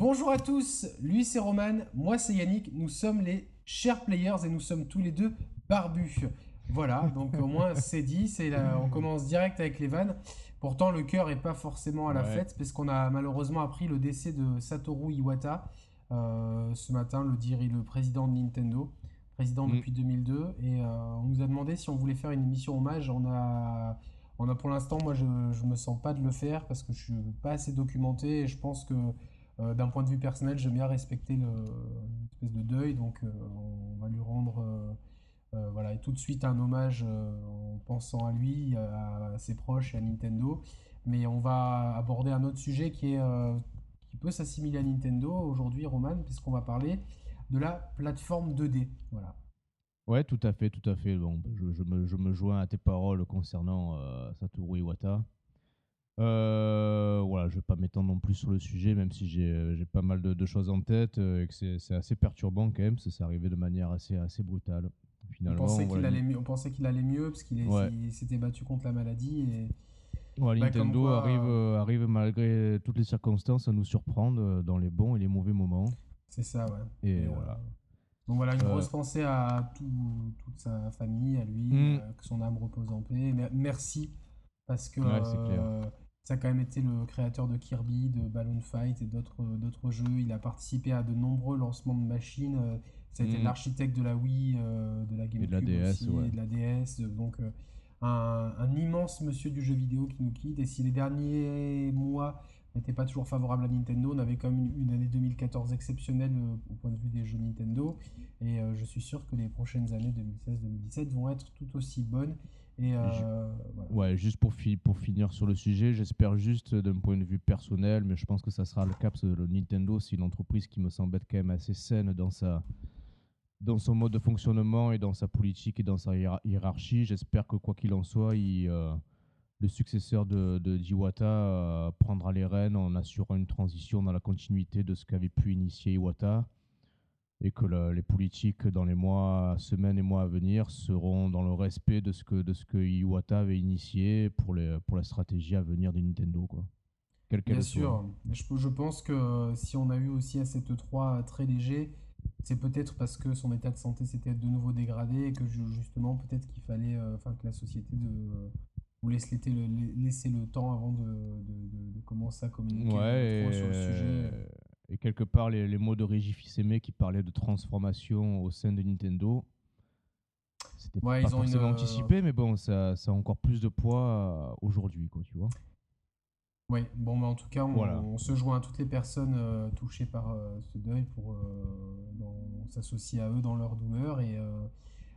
Bonjour à tous, lui c'est Roman, moi c'est Yannick, nous sommes les chers players et nous sommes tous les deux barbus. Voilà, donc au moins c'est dit, c'est on commence direct avec les vannes. Pourtant le cœur est pas forcément à la fête parce qu'on a malheureusement appris le décès de Satoru Iwata euh, ce matin, le, dire, le président de Nintendo, président mm. depuis 2002, et euh, on nous a demandé si on voulait faire une émission hommage. On a on a pour l'instant, moi, je ne me sens pas de le faire parce que je suis pas assez documenté et je pense que euh, d'un point de vue personnel, j'aime bien respecter le, une espèce de deuil, donc euh, on va lui rendre euh, voilà, tout de suite un hommage en pensant à lui, à, ses proches et à Nintendo. Mais on va aborder un autre sujet qui, est, qui peut s'assimiler à Nintendo aujourd'hui, Roman, puisqu'on va parler de la plateforme 2D. Voilà. Ouais, tout à fait, tout à fait. Bon, je, me, je me, joins à tes paroles concernant Satoru Iwata. Euh, voilà, je vais pas m'étendre non plus sur le sujet, même si j'ai euh, pas mal de, choses en tête euh, et que c'est assez perturbant quand même, parce que c'est arrivé de manière assez, assez brutale. Finalement, on pensait qu'il allait mieux, on pensait qu'il allait mieux parce qu'il s'était battu contre la maladie et bah, Nintendo arrive, arrive malgré toutes les circonstances à nous surprendre dans les bons et les mauvais moments. C'est ça, ouais. Et, voilà. Donc voilà, une grosse pensée à tout, toute sa famille, à lui, hmm. que son âme repose en paix. Merci parce que ça a quand même été le créateur de Kirby, de Balloon Fight et d'autres d'autres jeux. Il a participé à de nombreux lancements de machines. Euh, ça a été mm. l'architecte de la Wii, euh, de la GameCube et de la DS, aussi, et de la DS. Donc euh, un, un, immense monsieur du jeu vidéo qui nous quitte. Et si les derniers mois n'étaient pas toujours favorables à Nintendo, on avait quand même une, année 2014 exceptionnelle au point de vue des jeux Nintendo. Et je suis sûr que les prochaines années 2016-2017 vont être tout aussi bonnes. Euh, ouais, juste pour, pour finir sur le sujet, j'espère juste d'un point de vue personnel, mais je pense que ça sera le que le Nintendo, c'est une entreprise qui me semble être quand même assez saine dans sa dans son mode de fonctionnement et dans sa politique et dans sa hiérarchie. J'espère que quoi qu'il en soit, il, euh, le successeur de, de Iwata euh, prendra les rênes en assurant une transition dans la continuité de ce qu'avait pu initier Iwata et que les politiques dans les mois, semaines et mois à venir seront dans le respect de ce que, de ce que Iwata avait initié pour, les, pour la stratégie à venir de Nintendo. Quoi. Bien sûr, je, je, pense que si on a eu aussi à cette 3 très léger, c'est peut-être parce que son état de santé s'était de nouveau dégradé et que justement peut-être qu'il fallait, euh, que la société de, euh, vous laisse le, laisser le temps avant de, de, de commencer à communiquer ouais, sur le sujet. Et quelque part, les, mots de Régis fils qui parlaient de transformation au sein de Nintendo, c'était pas forcément euh, anticipé, mais bon, ça, ça, a encore plus de poids euh, aujourd'hui, quoi, tu vois. Oui, bon, mais en tout cas, on, se joint à toutes les personnes euh, touchées par ce deuil pour s'associer à eux dans leur douleur et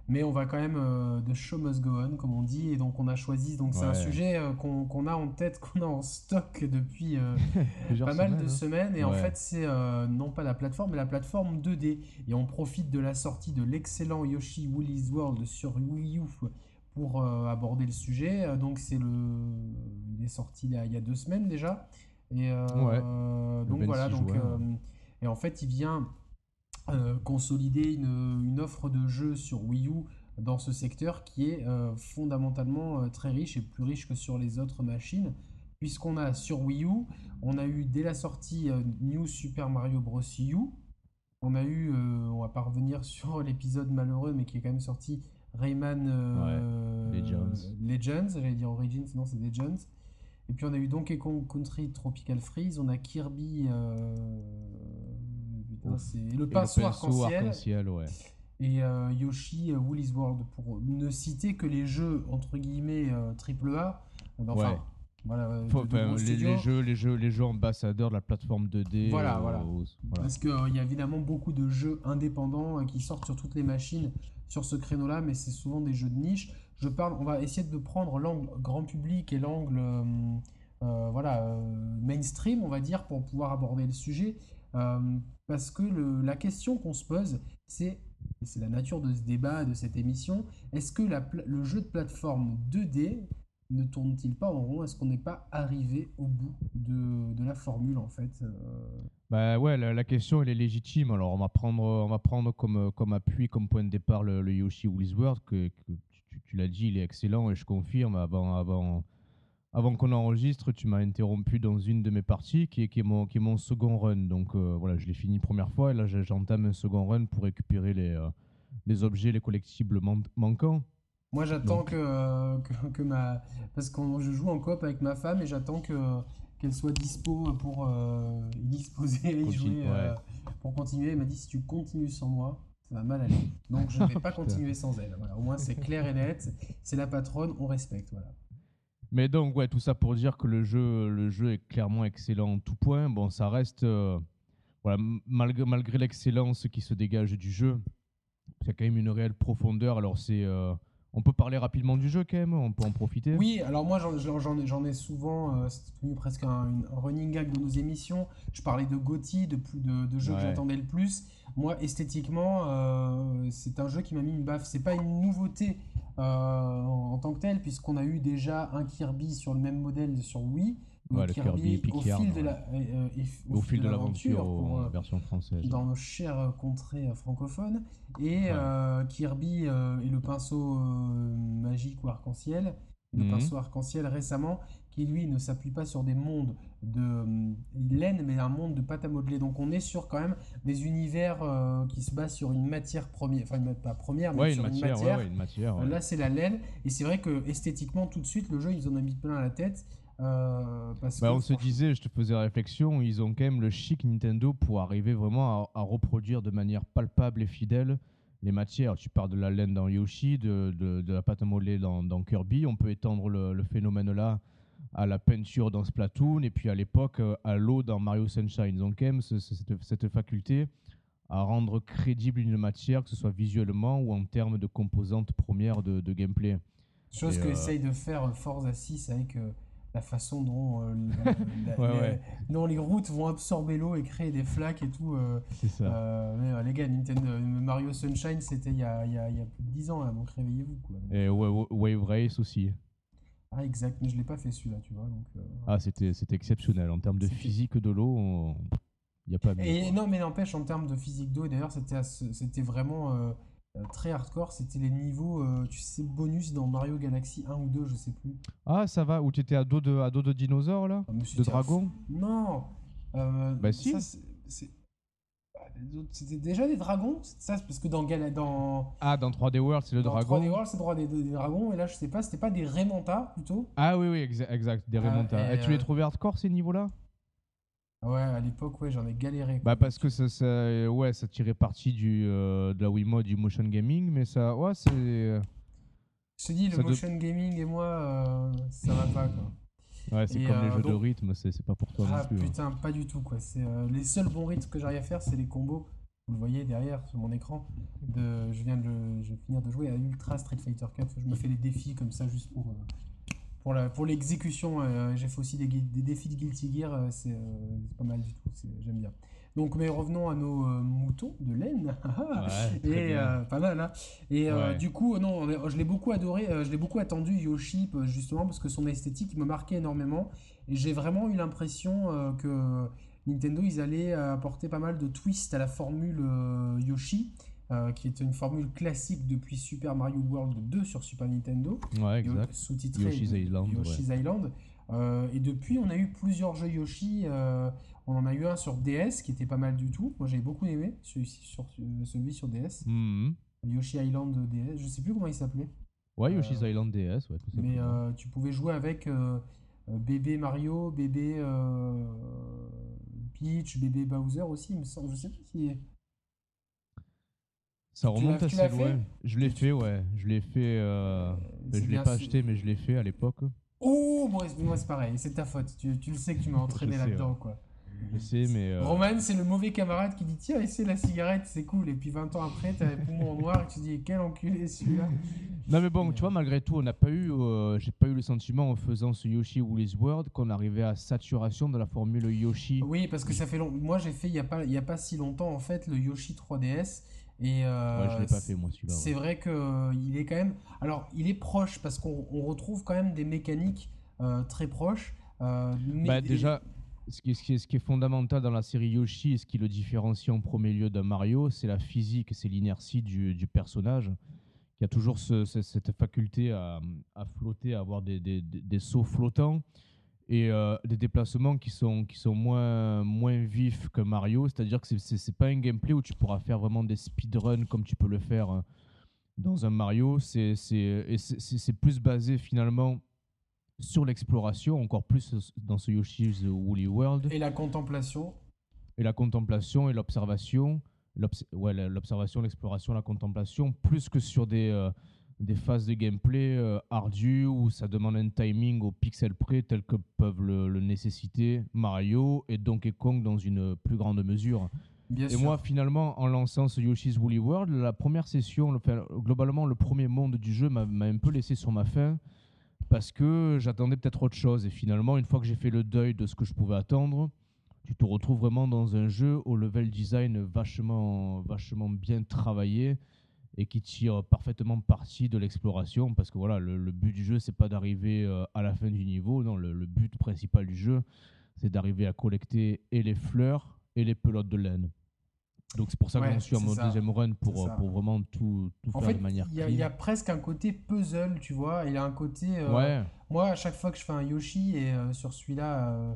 mais on va quand même euh, de show must go on, comme on dit, et donc on a choisi. Donc c'est un sujet euh, qu'on a en tête, qu'on a en stock depuis euh, pas mal de hein. semaines, et en fait c'est non pas la plateforme, mais la plateforme 2D. Et on profite de la sortie de l'excellent Yoshi Woolly's World sur Wii U pour aborder le sujet. Donc c'est le, il est sorti il y a, deux semaines déjà, et donc voilà donc et en fait il vient euh, consolider une, offre de jeux sur Wii U dans ce secteur qui est euh, fondamentalement euh, très riche et plus riche que sur les autres machines puisqu'on a sur Wii U, on a eu dès la sortie New Super Mario Bros. U, on a eu, on va pas revenir sur l'épisode malheureux mais qui est quand même sorti Rayman Legends, Legends j'allais dire Origins, non c'est Legends. Et puis on a eu Donkey Kong Country Tropical Freeze, on a Kirby c'est le pinceau arc-en-ciel. Et euh, Yoshi euh, Woolly's World, pour ne citer que les jeux entre guillemets euh, triple A. Enfin, voilà, les, jeux, les, jeux, les jeux ambassadeurs de la plateforme 2D. Voilà, voilà. Parce qu'il y a évidemment beaucoup de jeux indépendants qui sortent sur toutes les machines sur ce créneau-là, mais c'est souvent des jeux de niche. Je parle, on va essayer de prendre l'angle grand public et l'angle voilà mainstream, on va dire, pour pouvoir aborder le sujet. Parce que la question qu'on se pose, c'est, c'est la nature de ce débat, de cette émission, est-ce que le jeu de plateforme 2D ne tourne-t-il pas en rond? Est-ce qu'on n'est pas arrivé au bout de, la formule en fait euh? Bah ouais, la, question elle est légitime. Alors on va prendre, on va prendre comme, comme appui, comme point de départ le, Yoshi World, que, tu, l'as dit, il est excellent et je confirme avant, avant qu'on enregistre, tu m'as interrompu dans une de mes parties qui est, qui est, mon, qui est mon second run. Donc voilà, je l'ai fini première fois et là j'entame un second run pour récupérer les, les objets, les collectibles manquants. Moi, j'attends que, que, ma. Parce que je joue en coop avec ma femme et j'attends que qu'elle soit dispo pour euh, y disposer et y jouer euh, pour continuer. Elle m'a dit si tu continues sans moi, ça va mal aller. Donc je ne vais pas continuer sans elle. Voilà. Au moins, c'est clair et net. C'est la patronne, on respecte. Voilà. Mais donc, ouais, tout ça pour dire que le jeu, le jeu est clairement excellent en tout point. Bon, ça reste. Euh, voilà, malgré, malgré l'excellence qui se dégage du jeu, il y a quand même une réelle profondeur. Alors, c'est. On peut parler rapidement du jeu quand même, on peut en profiter. Oui, alors moi j'en ai souvent, euh, c'est devenu presque un, running gag de nos émissions. Je parlais de Gotti, de, de, jeux que j'attendais le plus. Moi, esthétiquement, euh, c'est un jeu qui m'a mis une baffe. C'est pas une nouveauté euh, en, tant que tel, puisqu'on a eu déjà un Kirby sur le même modèle sur Wii le Kirby, au, fil de la, euh, l'aventure version française. Dans nos chères contrées francophones. Et euh, Kirby et le pinceau euh, magique ou arc-en-ciel, le mhm. pinceau arc-en-ciel récemment, qui lui ne s'appuie pas sur des mondes de laine, mais un monde de pâte à modeler. Donc on est sur quand même des univers qui se basent sur une matière première, enfin pas première, mais sur une matière. une matière Là c'est la laine, et c'est vrai que esthétiquement tout de suite le jeu ils en ont mis plein à la tête. Euh, bah, on se disait, je te faisais réflexion, ils ont quand même le chic Nintendo pour arriver vraiment à, reproduire de manière palpable et fidèle les matières. Tu parles de la laine dans Yoshi, de, de, la pâte à modeler dans, dans, Kirby. On peut étendre le, phénomène là à la peinture dans Splatoon et puis à l'époque euh, à l'eau dans Mario Sunshine. Ils ont quand même cette, cette, faculté à rendre crédible une matière, que ce soit visuellement ou en termes de composantes premières de, de gameplay. Chose que euh, essaye de faire Forza 6 avec la façon dont, euh, les, les routes vont absorber l'eau et créer des flaques et tout. Euh, c'est ça. Euh, mais, les gars, Nintendo, Mario Sunshine, c'était il y a, y, a, y a, plus de 10 ans, donc réveillez-vous. Quoi. Et Wave Race aussi. Ah, exact, mais je l'ai pas fait celui-là, tu vois. Donc, ah, c'était exceptionnel. En termes de physique de l'eau, il n'y a pas Et non, mais n'empêche, en termes de physique d'eau, d'ailleurs, c'était vraiment euh, très hardcore, c'était les niveaux, euh, tu sais, bonus dans Mario Galaxy 1 ou 2, je sais plus. Ah, ça va, où tu étais à dos de, à dos de dinosaures là ah, De dragons Non euh, Bah si bah, C'était déjà des dragons ça, parce que dans, dans... Ah, dans 3D World, c'est le dragon. Dans 3D World, c'est droit des, des, dragons, et là, je sais pas, c'était pas des Remonta plutôt Ah oui, oui, exact, des Remonta. et, tu les trouvais hardcore ces niveaux-là? Ouais, à l'époque, ouais, j'en ai galéré. Bah parce que ça, ça, ouais, ça tirait parti du, euh, de la Wiimote, du motion gaming, mais ça, ouais, c'est. Je te dis, le motion gaming et moi, euh, ça va pas, quoi. Ouais, c'est comme les euh, jeux de rythme, c'est pas pour toi ah, non plus. Hein. putain, pas du tout, quoi. C'est les seuls bons rythmes que j'arrive à faire, c'est les combos. Vous le voyez derrière sur mon écran. De, je viens de, je finir de jouer à Ultra Street Fighter 4. Je me fais des défis comme ça juste pour pour la pour l'exécution euh, j'ai fait aussi des, des, défis de Guilty Gear euh, c'est euh, pas mal du tout j'aime bien. Donc mais revenons à nos moutons de laine. Et pas mal hein. et du coup non je l'ai beaucoup adoré je l'ai beaucoup attendu Yoshi justement parce que son esthétique me marquait énormément. Et j'ai vraiment eu l'impression que Nintendo ils allaient apporter pas mal de twists à la formule Yoshi euh, qui est une formule classique depuis Super Mario World 2 sur Super Nintendo, ouais, exact. sous-titré Yoshi's Island. Yoshi's Island. Euh, et depuis, on a eu plusieurs jeux Yoshi. Euh, on en a eu un sur DS qui était pas mal du tout. Moi, j'avais beaucoup aimé celui sur, celui sur DS. Mhm. Yoshi Island DS. Je sais plus comment il s'appelait. Ouais, Yoshi's Island DS. Ouais, tout mais tu pouvais jouer avec bébé Mario, bébé Peach, bébé Bowser aussi. Il me semble. Je sais plus si. Ça remonte assez loin. Je l'ai fait, ouais. Je l'ai fait. Euh... je l'ai pas acheté, mais je l'ai fait à l'époque. Oh, moi c'est pareil, c'est ta faute. Tu, tu, le sais que tu m'as entraîné là-dedans, quoi. Je sais, mais. Euh... Roman, c'est le mauvais camarade qui dit Tiens, essaie la cigarette, c'est cool. Et puis 20 ans après, t'as les poumons noirs et tu dis Quel enculé celui-là. Non, mais bon, tu vois, malgré tout, on n'a pas eu. Euh, j'ai pas eu le sentiment en faisant ce Yoshi Woolly's World qu'on arrivait à saturation de la formule Yoshi. Oui, parce que ça fait long. Moi, j'ai fait il y, a pas, y a pas si longtemps, en fait, le Yoshi 3DS. Et euh, je l'ai pas fait moi celui-là. C'est vrai qu'il euh, est quand même. Alors, il est proche parce qu'on retrouve quand même des mécaniques euh, très proches. bah, déjà, ce qui, est, ce, qui est, ce qui, est, fondamental dans la série Yoshi et ce qui le différencie en premier lieu d'un Mario, c'est la physique, c'est l'inertie du, du, personnage qui a toujours cette faculté à, flotter, à avoir des, des, sauts flottants et euh, des déplacements qui sont, qui sont moins, moins vifs que Mario. C'est-à-dire que c'est n'est pas un gameplay où tu pourras faire vraiment des speedruns comme tu peux le faire euh, dans un Mario. C'est plus basé finalement sur l'exploration, encore plus dans ce Yoshi's Woolly World. Et la contemplation. Et la contemplation et l'observation l'observation, l'exploration, la contemplation, plus que sur des, euh, des phases de gameplay euh, ardues où ça demande un timing au pixel près tel que peuvent le, nécessiter Mario et Donkey Kong dans une plus grande mesure. et moi, finalement, en lançant ce Yoshi's Woolly World, la première session, globalement, le premier monde du jeu m'a un peu laissé sur ma faim parce que j'attendais peut-être autre chose. Et finalement, une fois que j'ai fait le deuil de ce que je pouvais attendre, tu te retrouves vraiment dans un jeu au level design vachement, vachement bien travaillé et qui tire parfaitement parti de l'exploration parce que voilà le, but du jeu c'est pas d'arriver euh, à la fin du niveau. Non le, but principal du jeu c'est d'arriver à collecter et les fleurs et les pelotes de laine. Donc c'est pour ça que j'en suis à mon deuxième run pour, pour vraiment tout, tout faire de manière il y, a presque un côté puzzle tu vois. Il y a un côté euh, moi à chaque fois que je fais un Yoshi et euh, sur celui-là euh,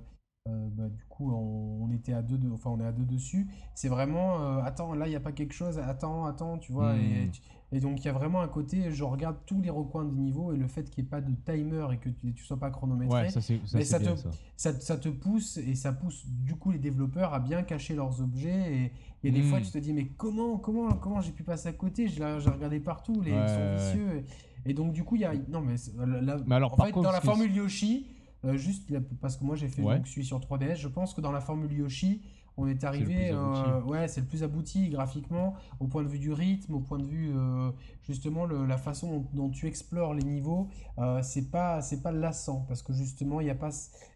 bah, du coup, on, était à deux, enfin, on est à deux dessus. C'est vraiment, euh, attends, là, il n'y a pas quelque chose, attends, attends, tu vois. Et, hmm. donc, il y a vraiment un côté, je regarde tous les recoins du niveau et le fait qu'il n'y ait pas de timer et que tu ne sois pas chronométré, ça, ça, ça, te, ça. Ça, te pousse et ça pousse du coup les développeurs à bien cacher leurs objets. Et il y a des fois, hmm. tu te dis, mais comment, comment, comment j'ai pu passer à côté? J'ai regardé partout, les ils sont vicieux. Et, donc, du coup, il y a. Non, mais, mais alors, en fait, dans la formule Yoshi euh, juste parce que moi j'ai fait donc, celui sur 3DS, je pense que dans la formule Yoshi, on est arrivé, euh, ouais, c'est le plus abouti graphiquement, au point de vue du rythme, au point de vue euh, justement la façon dont, tu explores les niveaux, c'est pas c'est pas lassant parce que justement il n'y a pas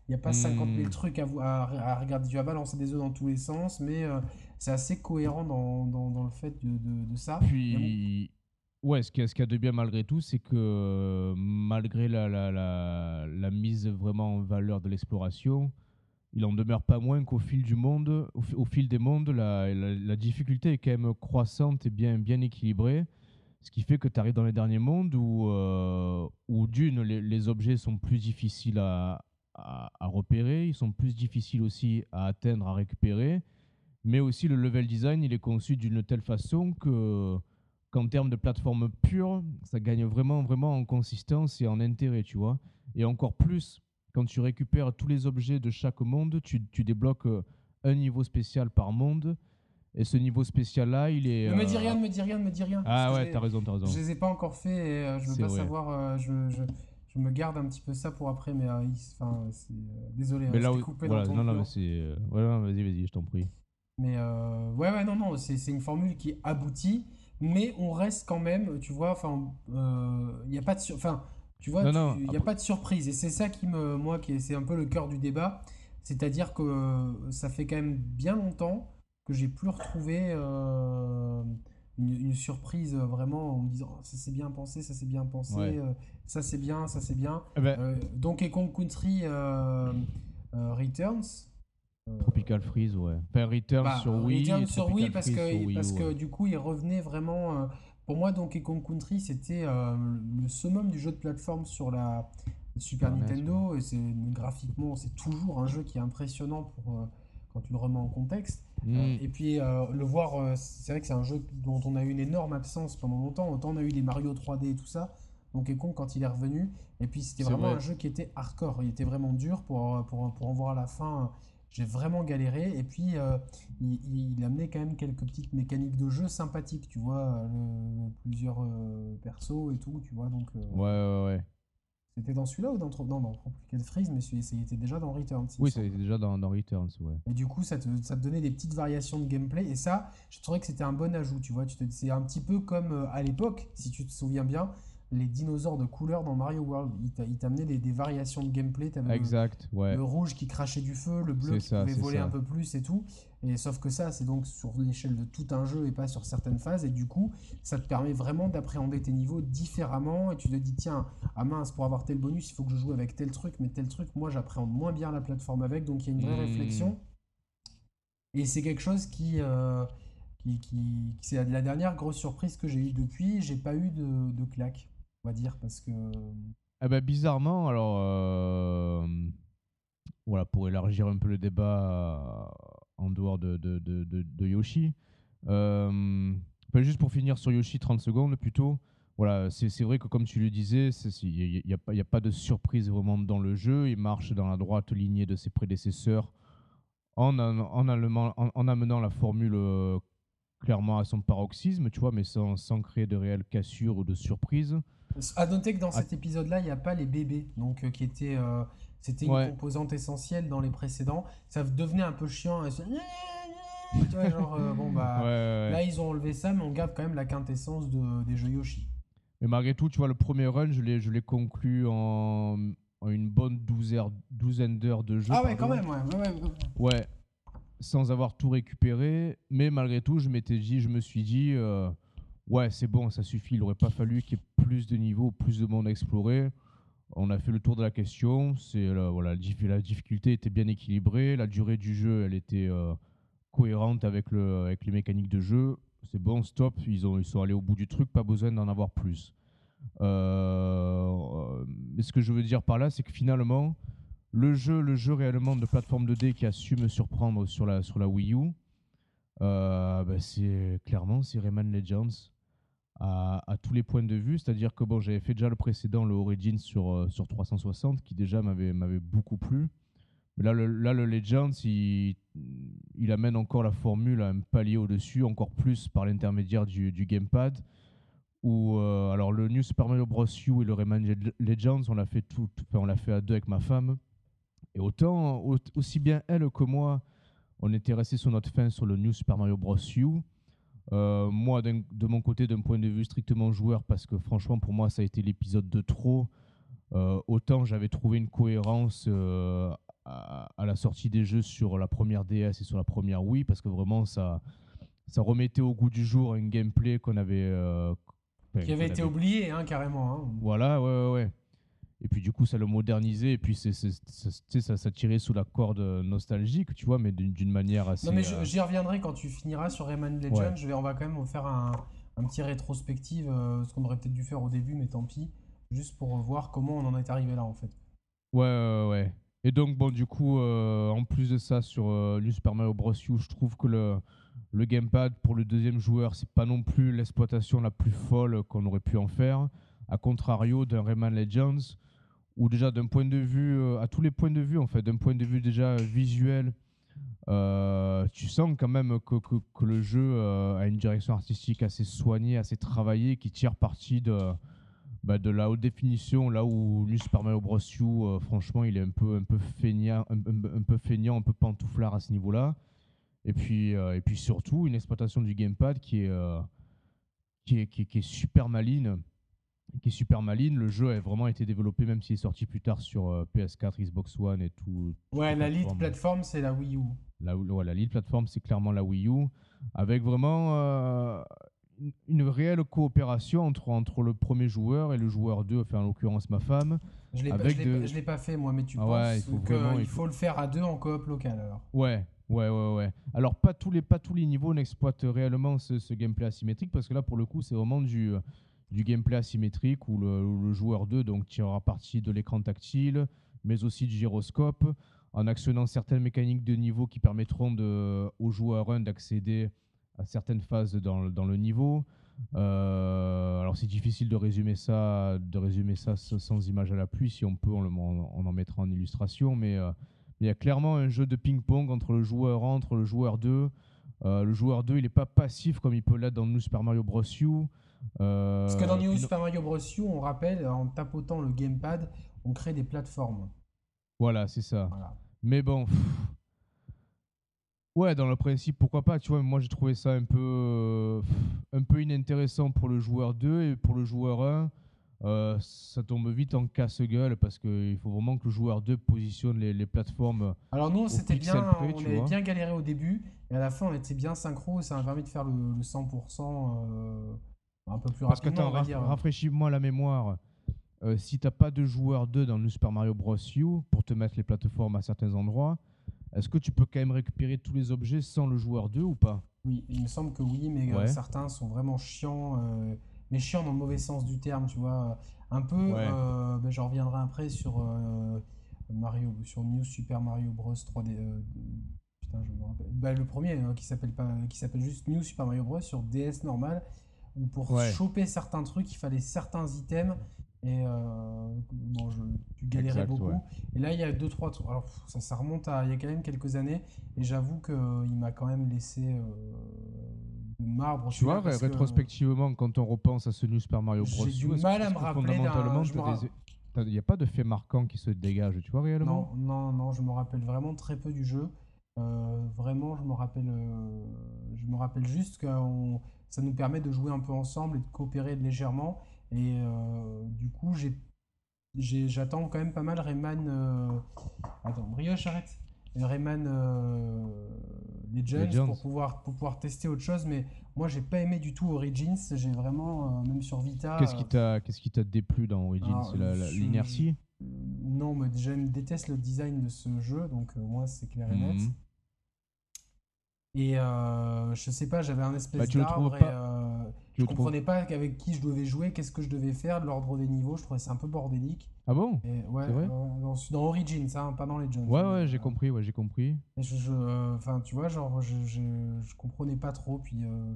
il y a pas 50 000 hmm. trucs à, à, regarder, tu vas balancer des œufs dans tous les sens, mais c'est assez cohérent dans, dans, le fait de, de, ça. Puis Ouais, ce qu'il y, a de bien malgré tout, c'est que malgré la, la, la, mise vraiment en valeur de l'exploration, il en demeure pas moins qu'au fil du monde, au, fil des mondes, la, difficulté est quand même croissante et bien, bien équilibrée. Ce qui fait que tu arrives dans les derniers mondes où, euh, où d'une, les, objets sont plus difficiles à, à, à, repérer, ils sont plus difficiles aussi à atteindre, à récupérer, mais aussi le level design, il est conçu d'une telle façon que qu'en termes de plateforme pure, ça gagne vraiment, vraiment en consistance et en intérêt, tu vois. Et encore plus, quand tu récupères tous les objets de chaque monde, tu, tu débloques euh, un niveau spécial par monde. Et ce niveau spécial-là, il est. Ne me dis euh, rien, ne me dis rien, ne me dis rien. Ah ouais, t'as raison, t'as raison. Je les ai pas encore fait et euh, je veux pas savoir. je, je, je, me garde un petit peu ça pour après, mais enfin, désolé. Mais là, coupé voilà, non, non, mais c'est. Voilà, vas-y, vas-y, je t'en prie. Mais ouais, ouais, non, non, c'est une formule qui aboutit mais on reste quand même, tu vois, enfin, il euh, n'y a pas de, enfin, tu vois, il n'y a pas de surprise. Et c'est ça qui me, moi, qui c'est un peu le cœur du débat, c'est-à-dire que euh, ça fait quand même bien longtemps que j'ai plus retrouvé euh, une, surprise vraiment en me disant oh, ça c'est bien pensé, ça c'est bien pensé, ça c'est bien, ça c'est bien. Eh ben Donkey Kong Country Returns. Tropical Freeze, ouais. Enfin, Return bah, sur Wii. Return sur Wii parce, que, parce que du coup, il revenait vraiment. Euh, pour moi, Donkey Kong Country, c'était euh, le summum du jeu de plateforme sur la Super Nintendo. Et c'est graphiquement, c'est toujours un jeu qui est impressionnant pour euh, quand tu le remets en contexte. Mm. et puis le voir, c'est vrai que c'est un jeu dont on a eu une énorme absence pendant longtemps. Autant on a eu les Mario 3D et tout ça. Donkey Kong quand il est revenu. Et puis c'était vraiment un jeu qui était hardcore. Il était vraiment dur pour, pour, pour en voir à la fin j'ai vraiment galéré. Et puis, euh, il, il, amenait quand même quelques petites mécaniques de jeu sympathiques, tu vois, plusieurs euh, persos et tout, tu vois. Donc, euh, ouais, ouais, ouais. C'était dans celui-là ou dans Non, dans Tropical Freeze, mais il était déjà dans Returns. Oui, ça était déjà dans, dans, Returns, ouais. Et du coup, ça te, ça te, donnait des petites variations de gameplay. Et ça, je trouvais que c'était un bon ajout, tu vois. C'est un petit peu comme à l'époque, si tu te souviens bien, les dinosaures de couleur dans Mario World. Il t'amenait des, des, variations de gameplay. exact, le, ouais. le rouge qui crachait du feu, le bleu qui pouvait voler un peu plus et tout. Et sauf que ça, c'est donc sur l'échelle de tout un jeu et pas sur certaines phases. Et du coup, ça te permet vraiment d'appréhender tes niveaux différemment. Et tu te dis, tiens, ah mince, pour avoir tel bonus, il faut que je joue avec tel truc, mais tel truc, moi, j'appréhende moins bien la plateforme avec. Donc il y a une vraie hmm. réflexion. Et c'est quelque chose qui. Euh, qui, qui, c'est la dernière grosse surprise que j'ai eue depuis. J'ai pas eu de, de claque, on va dire, parce que. Eh ben, bizarrement, alors. Euh, voilà, pour élargir un peu le débat en dehors de, de, de, de Yoshi. Euh, ben, juste pour finir sur Yoshi, 30 secondes plutôt. Voilà, c'est vrai que comme tu le disais, il n'y a, a, pas de surprise vraiment dans le jeu. Il marche dans la droite lignée de ses prédécesseurs en, en, en, en amenant la formule euh, clairement à son paroxysme, tu vois, mais sans, sans créer de réelles cassures ou de surprises. À noter que dans cet épisode-là, il n'y a pas les bébés, donc euh, qui étaient, euh, c'était une composante essentielle dans les précédents. Ça devenait un peu chiant. Tu vois, genre, euh, bon, bah, là, ils ont enlevé ça, mais on garde quand même la quintessence de, des jeux Yoshi. Mais malgré tout, tu vois, le premier run, je l'ai, je l'ai conclu en, en, une bonne douzaine d'heures de jeu. Ah ouais, quand même, ouais. Ouais, ouais sans avoir tout récupéré. Mais malgré tout, je m'étais dit, je me suis dit, euh, ouais, c'est bon, ça suffit. Il n'aurait pas fallu qu'il y ait plus de niveaux, plus de monde à explorer. On a fait le tour de la question. C'est euh, voilà, la difficulté était bien équilibrée, la durée du jeu, elle était euh, cohérente avec le, avec les mécaniques de jeu. C'est bon, stop. Ils ont, ils sont allés au bout du truc, pas besoin d'en avoir plus. mais ce que je veux dire par là, c'est que finalement, le jeu, le jeu réellement de plateforme 2D qui a su me surprendre sur la, sur la Wii U, euh, bah, c'est clairement c'est Rayman Legends à, tous les points de vue. C'est-à-dire que bon, j'avais fait déjà le précédent, le Origins sur, euh, sur 360, qui déjà m'avait beaucoup plu. Mais là, le, le Legends, il, il, amène encore la formule à un palier au-dessus, encore plus par l'intermédiaire du, du, gamepad. Où, euh, alors le New Super Mario Bros. U et le Rayman Legends, on l'a fait tout, on l'a fait à deux avec ma femme. Et autant, aussi bien elle que moi, on était resté sur notre fin sur le New Super Mario Bros. U. Euh, moi, de mon côté, d'un point de vue strictement joueur, parce que franchement, pour moi, ça a été l'épisode de trop. Euh, autant j'avais trouvé une cohérence euh, à, la sortie des jeux sur la première DS et sur la première Wii, parce que vraiment, ça, ça remettait au goût du jour un gameplay qu'on avait. qui avait été oublié, hein, carrément. Hein. Voilà, ouais, ouais, ouais. Et puis du coup, ça le modernisait et puis c'est, ça, ça tirait sous la corde nostalgique, tu vois, mais d'une, manière assez. Non, mais euh, j'y reviendrai quand tu finiras sur Rayman Legends. Je vais, on va quand même faire un, un petit rétrospective, euh, ce qu'on aurait peut-être dû faire au début, mais tant pis, juste pour voir comment on en est arrivé là en fait. Ouais, ouais, ouais. Et donc, bon, du coup, euh, en plus de ça, sur le Super Mario Bros. U, je trouve que le, le gamepad pour le deuxième joueur, c'est pas non plus l'exploitation la plus folle qu'on aurait pu en faire. A contrario d'un Rayman Legends ou déjà d'un point de vue, euh, à tous les points de vue en fait, d'un point de vue déjà visuel, euh, tu sens quand même que, le jeu euh, a une direction artistique assez soignée, assez travaillée, qui tire parti de, bah, la haute définition, là où New Super Mario Bros. U, franchement, il est un peu, un peu feignant, un, peu feignant, un peu pantouflard à ce niveau-là. Et puis, et puis surtout, une exploitation du gamepad qui est, qui est, qui est, super maligne qui est super maline. Le jeu a vraiment été développé, même s'il est sorti plus tard sur euh, PS4, Xbox One et tout. Ouais, la lead plateforme, c'est la Wii U. La, ouais, la lead plateforme, c'est clairement la Wii U. Avec vraiment euh, une réelle coopération entre, entre le premier joueur et le joueur 2, enfin en l'occurrence ma femme. Je ne l'ai pas fait moi, mais tu ah penses qu'il faut, le faire à deux en coop local alors Ouais, Ouais, ouais, ouais. Alors, pas tous les, pas tous les niveaux n'exploitent réellement ce, ce, gameplay asymétrique parce que là, pour le coup, c'est vraiment du, du gameplay asymétrique où le, joueur 2 donc, tirera parti de l'écran tactile, mais aussi du gyroscope, en actionnant certaines mécaniques de niveau qui permettront au joueur 1 d'accéder à certaines phases dans, dans le niveau. Euh, alors c'est difficile de résumer ça, de résumer ça sans image à la pluie. Si on peut, on, en mettra en illustration. Mais euh, il y a clairement un jeu de ping-pong entre le joueur 1, entre le joueur 2. Euh, le joueur 2, il n'est pas passif comme il peut l'être dans New Super Mario Bros. U. Euh, Parce que dans New Super Mario Bros. U, on rappelle, en tapotant le gamepad, on crée des plateformes. Voilà, c'est ça. Mais bon. Ouais, dans le principe, pourquoi pas, tu vois, moi j'ai trouvé ça un peu, un peu inintéressant pour le joueur 2 et pour le joueur 1. Euh, ça tombe vite en casse-gueule parce qu'il faut vraiment que le joueur 2 positionne les, les plateformes. Alors nous, c'était bien, on avait bien galéré au début et à la fin, on était bien synchro ça m'a permis de faire le, 100% un peu plus Parce rapidement. Parce que rafraîchis-moi la mémoire. Euh, si t'as pas de joueur 2 dans le Super Mario Bros. U pour te mettre les plateformes à certains endroits, est-ce que tu peux quand même récupérer tous les objets sans le joueur 2 ou pas? Oui, il me semble que oui, mais certains sont vraiment chiants, mais chiants dans le mauvais sens du terme, tu vois. Un peu, ben, je reviendrai après sur Mario, sur New Super Mario Bros 3D. putain, je me rappelle. Bah, le premier hein, qui s'appelle pas, qui s'appelle juste New Super Mario Bros sur DS normal, où pour choper certains trucs, il fallait certains items et euh, bon, je, tu galérais beaucoup. Et là, il y a deux, trois trucs. Alors, ça, ça remonte à il y a quand même quelques années. Et j'avoue qu'il m'a quand même laissé euh, de marbre. Tu vois, rétrospectivement, quand on repense à ce New Super Mario Bros. J'ai du mal à me rappeler. Il n'y a pas de fait marquant qui se dégage, tu vois, réellement? Non, non, non, je me rappelle vraiment très peu du jeu. Euh, vraiment, je me rappelle, euh, je me rappelle juste que ça nous permet de jouer un peu ensemble et de coopérer légèrement. Et euh, du coup, j'ai, j'attends quand même pas mal Rayman. Euh, attends, Brioche, arrête. Rayman euh, Legends, Pour, pouvoir, pour pouvoir tester autre chose. Mais moi, j'ai pas aimé du tout Origins. J'ai vraiment, même sur Vita. Qu'est-ce qui t'a, qu'est-ce qui t'a déplu dans Origins? C'est l'inertie? Non, mais déjà, je déteste le design de ce jeu. Donc, moi, c'est clair et net. Mhm. Et euh, je sais pas, j'avais un espèce bah, d'arbre et euh, je comprenais pas avec qui je devais jouer, qu'est-ce que je devais faire, de l'ordre des niveaux. Je trouvais c'est un peu bordélique. Ah bon? Ouais, vrai? dans, dans, Origins, hein, pas dans Legends. Ouais, ouais, j'ai compris, ouais, j'ai compris. je, enfin, tu vois, genre, je, je, je, comprenais pas trop. Puis, euh,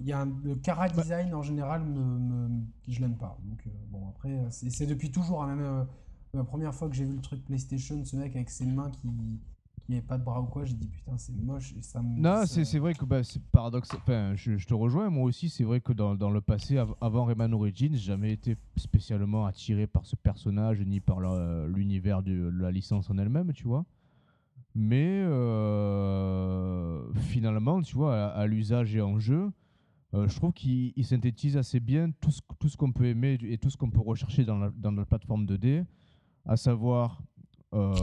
il y a le cara bah design en général, me, me je l'aime pas. Donc, bon, après, c'est depuis toujours, hein, même la première fois que j'ai vu le truc PlayStation, ce mec avec ses mains qui il n'y avait pas de bras ou quoi, j'ai dit putain, c'est moche. Et ça non, c'est vrai que bah, c'est paradoxe. Enfin, je, te rejoins, moi aussi, c'est vrai que dans, dans, le passé, avant Rayman Origins, j'ai jamais été spécialement attiré par ce personnage ni par l'univers de la licence en elle-même, tu vois. Mais euh, finalement, tu vois, à, l'usage et en jeu, euh, je trouve qu'il synthétise assez bien tout ce, tout ce qu'on peut aimer et tout ce qu'on peut rechercher dans la, dans la plateforme 2D, à savoir euh,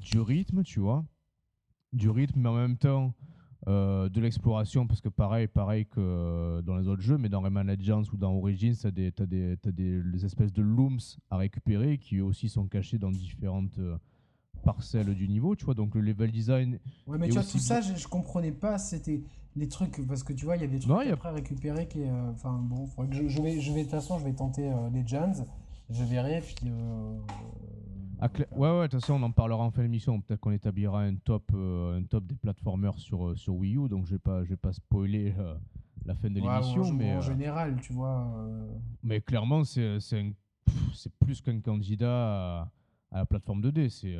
du rythme, tu vois du rythme, mais en même temps euh, de l'exploration, parce que pareil, pareil que euh, dans les autres jeux, mais dans Rayman Legends ou dans Origins, tu as, des, as, des, as des, espèces de looms à récupérer qui aussi sont cachés dans différentes euh, parcelles du niveau, tu vois. Donc le level design. Ouais, mais tu vois, tout ça, je, je, comprenais pas, c'était les trucs, parce que tu vois, il y a des trucs après a... récupérer qui. Enfin, bon, je, je, vais, je vais, de toute façon, je vais tenter Legends, je verrai, puis ah, ouais, ouais, de toute façon, on en parlera en fin d'émission. Peut-être qu'on établira un top, euh, un top des platformers sur, euh, sur Wii U, donc je vais pas, je vais pas spoiler euh, la fin de l'émission. mais en général, tu vois. Mais clairement, c'est c'est plus qu'un candidat à, la plateforme 2D. C'est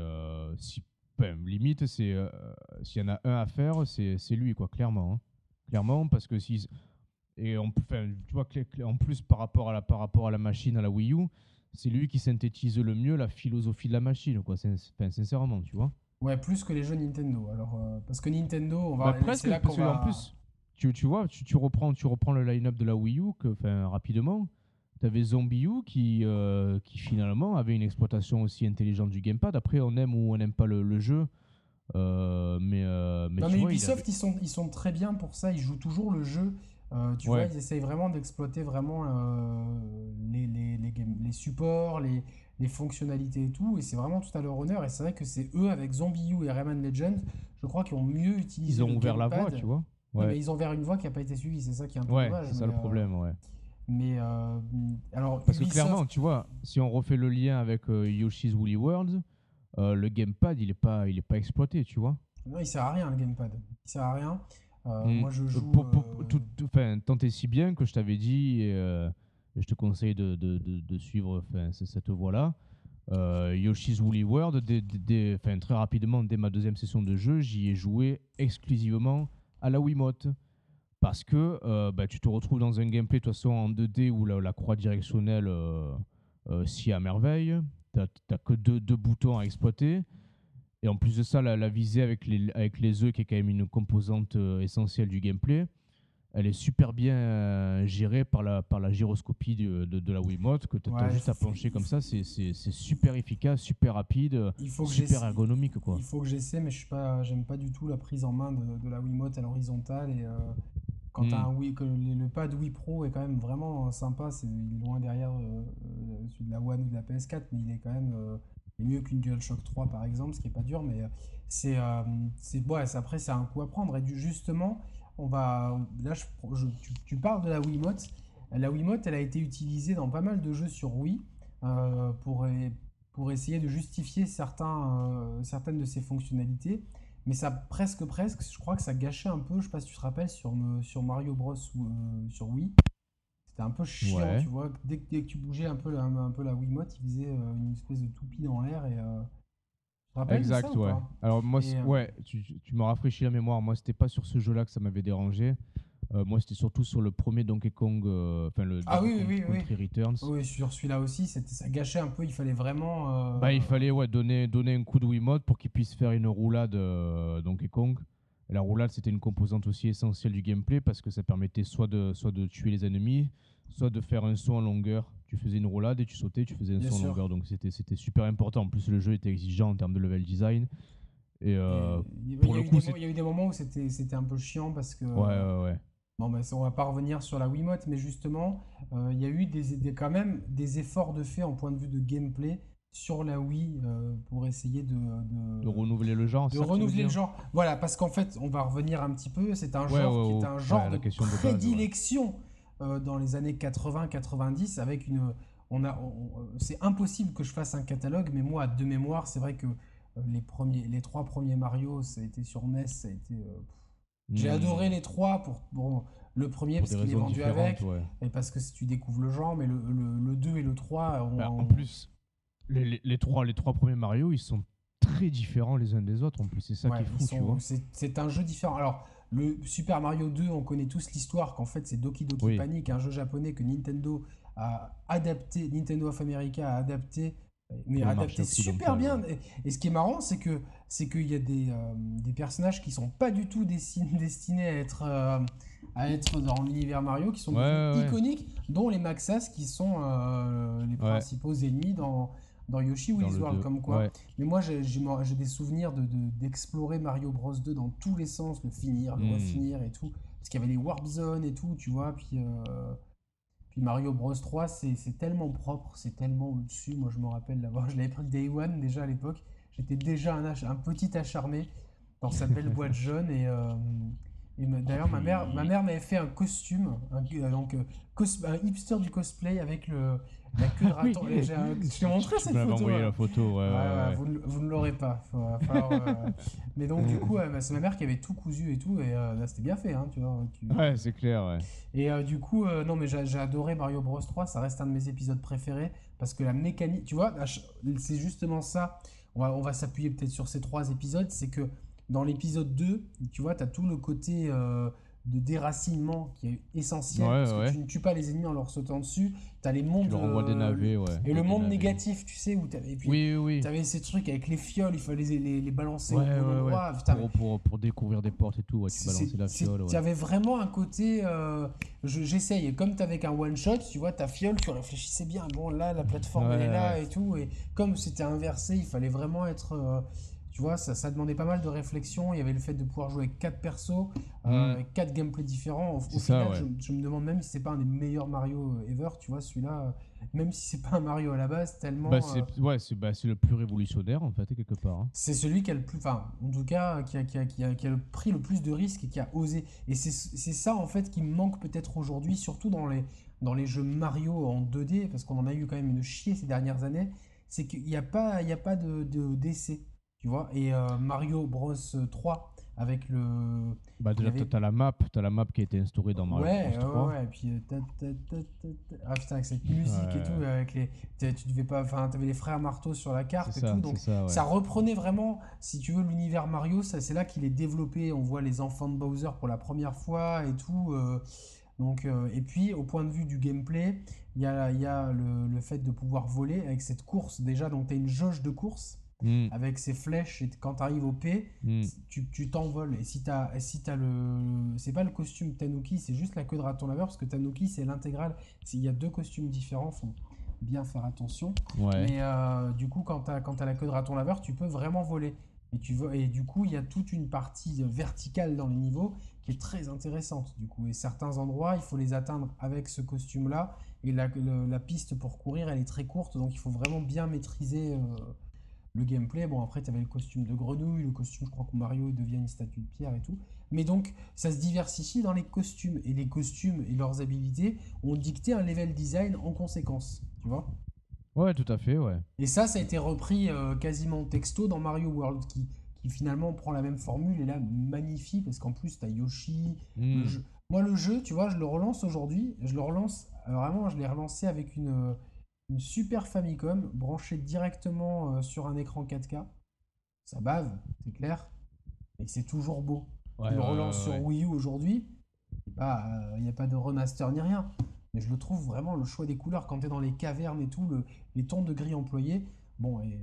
si, limite, c'est s'il y en a un à faire, c'est lui, quoi, clairement. Hein. Clairement, parce que si et on, tu vois, en plus par rapport à la par rapport à la machine, à la Wii U c'est lui qui synthétise le mieux la philosophie de la machine, quoi. Enfin, sincèrement, tu vois. Ouais, plus que les jeux Nintendo. Alors, euh, parce que Nintendo, on va. Bah, presque, là parce en plus, tu, tu vois, tu, tu, reprends, tu reprends le line-up de la Wii U, que, rapidement. Tu avais Zombie U qui, euh, qui finalement avait une exploitation aussi intelligente du gamepad. Après, on aime ou on n'aime pas le, jeu. Euh, mais, mais, non, mais Ubisoft, ils, sont, ils sont très bien pour ça. Ils jouent toujours le jeu euh, tu vois, ils essayent vraiment d'exploiter vraiment euh, les, les, les, les, supports, les, les fonctionnalités et tout, et c'est vraiment tout à leur honneur. Et c'est vrai que c'est eux, avec Zombie U et Rayman Legends, je crois qu'ils ont mieux utilisé. Ils ont ouvert la voie, tu vois. Ouais. mais ils ont ouvert une voie qui n'a pas été suivie, c'est ça qui est un peu ouais, dommage. C'est ça le euh, problème, ouais. Mais alors. Parce que clairement, tu vois, si on refait le lien avec Yoshi's Woolly World, le gamepad, il n'est pas, il est pas exploité, tu vois. Non, il sert à rien le gamepad. Il sert à rien. Euh. Moi, je joue. Pour, euh, tant et si bien que je t'avais dit, et, euh, je te conseille de, de, de, suivre cette voie-là. Yoshi's Woolly World, très rapidement, dès ma deuxième session de jeu, j'y ai joué exclusivement à la Wiimote. Parce que bah, tu te retrouves dans un gameplay de toute façon en 2D où la, croix directionnelle s'y à merveille. Tu n'as que deux, deux, boutons à exploiter. Et en plus de ça, la, visée avec les, avec les œufs, qui est quand même une composante euh, essentielle du gameplay, elle est super bien euh, gérée par la, par la gyroscopie de, de, la Wiimote, que tu as juste à pencher comme ça. C'est super efficace, super rapide, super ergonomique. Quoi. Il faut que j'essaie, mais je pas, j'aime pas du tout la prise en main de, de la Wiimote à l'horizontale. Et euh, quand hmm. un Wii, que le, pad Wii Pro est quand même vraiment sympa, c'est, loin derrière celui de la One ou de la PS4, mais il est quand même mieux qu'une DualShock 3 par exemple, ce qui est pas dur, mais c'est, euh, c'est après c'est un coup à prendre. Et justement, on va. Là, je, tu, parles de la Wiimote. La Wiimote, elle a été utilisée dans pas mal de jeux sur Wii euh, pour, pour essayer de justifier certains, euh, certaines de ses fonctionnalités. Mais ça, presque, presque, je crois que ça gâchait un peu, je sais pas si tu te rappelles, sur, sur Mario Bros. ou euh, sur Wii. C'était un peu chiant, tu vois. Dès, que tu bougeais un peu, la, un peu la Wiimote, il faisait une espèce de toupie dans l'air et exact, ouais. Alors moi, euh, ouais, tu, tu me rafraîchis la mémoire. Moi, c'était pas sur ce jeu-là que ça m'avait dérangé. Euh, moi, c'était surtout sur le premier Donkey Kong, euh, enfin le ah, Donkey oui, Kong oui, Returns. Oui, sur celui-là aussi, ça gâchait un peu. Il fallait vraiment. Bah, il fallait ouais, donner, donner un coup de Wiimote pour qu'il puisse faire une roulade Donkey Kong. la roulade, c'était une composante aussi essentielle du gameplay parce que ça permettait soit de, soit de tuer les ennemis, soit de faire un saut en longueur. Tu faisais une roulade et tu sautais, tu faisais un saut en longueur. Donc c'était super important. En plus, le jeu était exigeant en termes de level design. Et, il, y a eu des moments où c'était un peu chiant parce que. Ouais, ouais, ouais. Bon, ben, on va pas revenir sur la Wiimote, mais justement, euh, il y a eu des, quand même des efforts de fait en point de vue de gameplay sur la Wii euh, pour essayer de, de, renouveler le genre. De renouveler le genre. Voilà, parce qu'en fait, on va revenir un petit peu. C'est un genre qui est un genre de prédilection dans les années 80-90 avec une. On a, c'est impossible que je fasse un catalogue, mais moi, de mémoire, c'est vrai que euh, les premiers, les trois premiers Mario, ça a été sur NES, ça a été. Euh, j'ai hmm. adoré les trois pour, bon, le premier parce qu'il est vendu avec et parce que si tu découvres le genre, mais le, le, 2 et le 3 bah, en plus les, les, trois, les trois premiers Mario ils sont très différents les uns des autres en plus c'est ça qui est fou tu vois c'est un jeu différent alors le Super Mario 2, on connaît tous l'histoire qu'en fait c'est Doki Doki Panic, un jeu japonais que Nintendo a adapté, Nintendo of America a adapté, mais a adapté super bien. Et, ce qui est marrant, c'est que c'est qu'il y a des, euh, des, personnages qui sont pas du tout destinés, à être euh, à être dans l'univers Mario, qui sont iconiques, dont les Maxas qui sont euh, les principaux ennemis dans dans Yoshi Woolly's World, comme quoi. Mais moi, j'ai des souvenirs d'explorer de, Mario Bros 2 dans tous les sens, le finir, le hmm. refinir et tout. Parce qu'il y avait les Warp Zones et tout, tu vois. Puis, euh, puis Mario Bros 3, c'est tellement propre, c'est tellement au-dessus. Moi, je me rappelle l'avoir. Je l'avais pris Day One déjà à l'époque. J'étais déjà un, un, petit acharné dans sa belle boîte jaune et. Euh, D'ailleurs, ma mère, ma mère m'avait fait un costume, un, euh, donc un hipster du cosplay avec le, la queue de raton. Je t'ai montré cette photo. envoyé la photo. Ouais, ouais, vous, vous, ne l'aurez pas. Euh, mais donc, du coup, bah, c'est ma mère qui avait tout cousu et tout. Et euh, là, c'était bien fait. Hein, tu vois, Ouais, c'est clair. Ouais. Et du coup, non, mais j'ai adoré Mario Bros 3. Ça reste un de mes épisodes préférés. Parce que la mécanique, tu vois, c'est justement ça. On va, on va s'appuyer peut-être sur ces trois épisodes. C'est que dans l'épisode 2, tu vois, tu as tout le côté euh, de déracinement qui est essentiel. parce que tu ne tues pas les ennemis en leur sautant dessus. Tu as les mondes. Tu leur des navets, ouais. Et le monde négatif, tu sais, où tu avais. Oui, oui. Tu avais ces trucs avec les fioles, il fallait les, les, balancer au endroit. Pour, pour, pour, découvrir des portes et tout, tu balançais la fiole. Tu avais vraiment un côté. Euh, J'essaye. Comme tu avec un one-shot, tu vois, ta fiole, tu réfléchissais bien. Bon, là, la plateforme, elle est là et tout. Et comme c'était inversé, il fallait vraiment être. Euh, tu vois, ça, ça, demandait pas mal de réflexion. Il y avait le fait de pouvoir jouer avec quatre persos, euh, mm. quatre gameplays différents. Au, final, je, me demande même si c'est pas un des meilleurs Mario euh, ever. Tu vois, celui-là, euh, même si c'est pas un Mario à la base, tellement. Bah, c'est ouais, c'est bah, le plus révolutionnaire en fait, quelque part. Hein. C'est celui qui a le plus, enfin, en tout cas, qui a, qui, a, qui, a, qui a, pris le plus de risques et qui a osé. Et c'est ça en fait qui manque peut-être aujourd'hui, surtout dans les, dans les jeux Mario en 2D, parce qu'on en a eu quand même une chier ces dernières années. C'est qu'il n'y a pas, il y a pas de d'essai. Tu vois, et euh, Mario Bros 3 avec le. Bah, déjà, avait... t'as la map, t'as la map qui a été instaurée dans Mario ouais, Bros 3. Ouais, ouais, et puis. Euh, ah putain, avec cette musique et tout, avec les. Tu devais pas. Enfin, t'avais les frères marteaux sur la carte et tout, donc ça, ça, reprenait vraiment, si tu veux, l'univers Mario, c'est là qu'il est développé. On voit les enfants de Bowser pour la première fois et tout. Euh, donc, et puis, au point de vue du gameplay, il y a, y a le, le, fait de pouvoir voler avec cette course. Déjà, donc tu as une jauge de course Hmm. avec ses flèches. Et quand tu arrives au P, hmm. tu t'envoles. Et si tu as, si as le. C'est pas le costume Tanuki, c'est juste la queue de raton laveur, parce que Tanuki, c'est l'intégrale. Il y a deux costumes différents, faut bien faire attention. Mais euh, du coup, quand tu as, as, la queue de raton laveur, tu peux vraiment voler. Et, tu veux, et du coup, il y a toute une partie verticale dans les niveaux qui est très intéressante. Du coup, et certains endroits, il faut les atteindre avec ce costume-là. Et la, la, piste pour courir, elle est très courte, donc il faut vraiment bien maîtriser. Euh, le gameplay, bon après tu avais le costume de grenouille, le costume je crois que Mario devient une statue de pierre et tout. Mais donc, ça se diversifie dans les costumes. Et les costumes et leurs habilités ont dicté un level design en conséquence. Tu vois Ouais, tout à fait, ouais. Et ça, ça a été repris euh, quasiment texto dans Mario World, qui, qui finalement prend la même formule et là, magnifique, parce qu'en plus, t'as Yoshi. Hmm. Moi, le jeu, tu vois, je le relance aujourd'hui. Je le relance, euh, vraiment, je l'ai relancé avec une, une Super Famicom branchée directement euh, sur un écran 4K. Ça bave, c'est clair. Et c'est toujours beau. je le relance sur Wii U aujourd'hui. Il n'y a pas de remaster ni rien. Mais je le trouve vraiment le choix des couleurs quand tu es dans les cavernes et tout, le, les tons de gris employés. Bon, et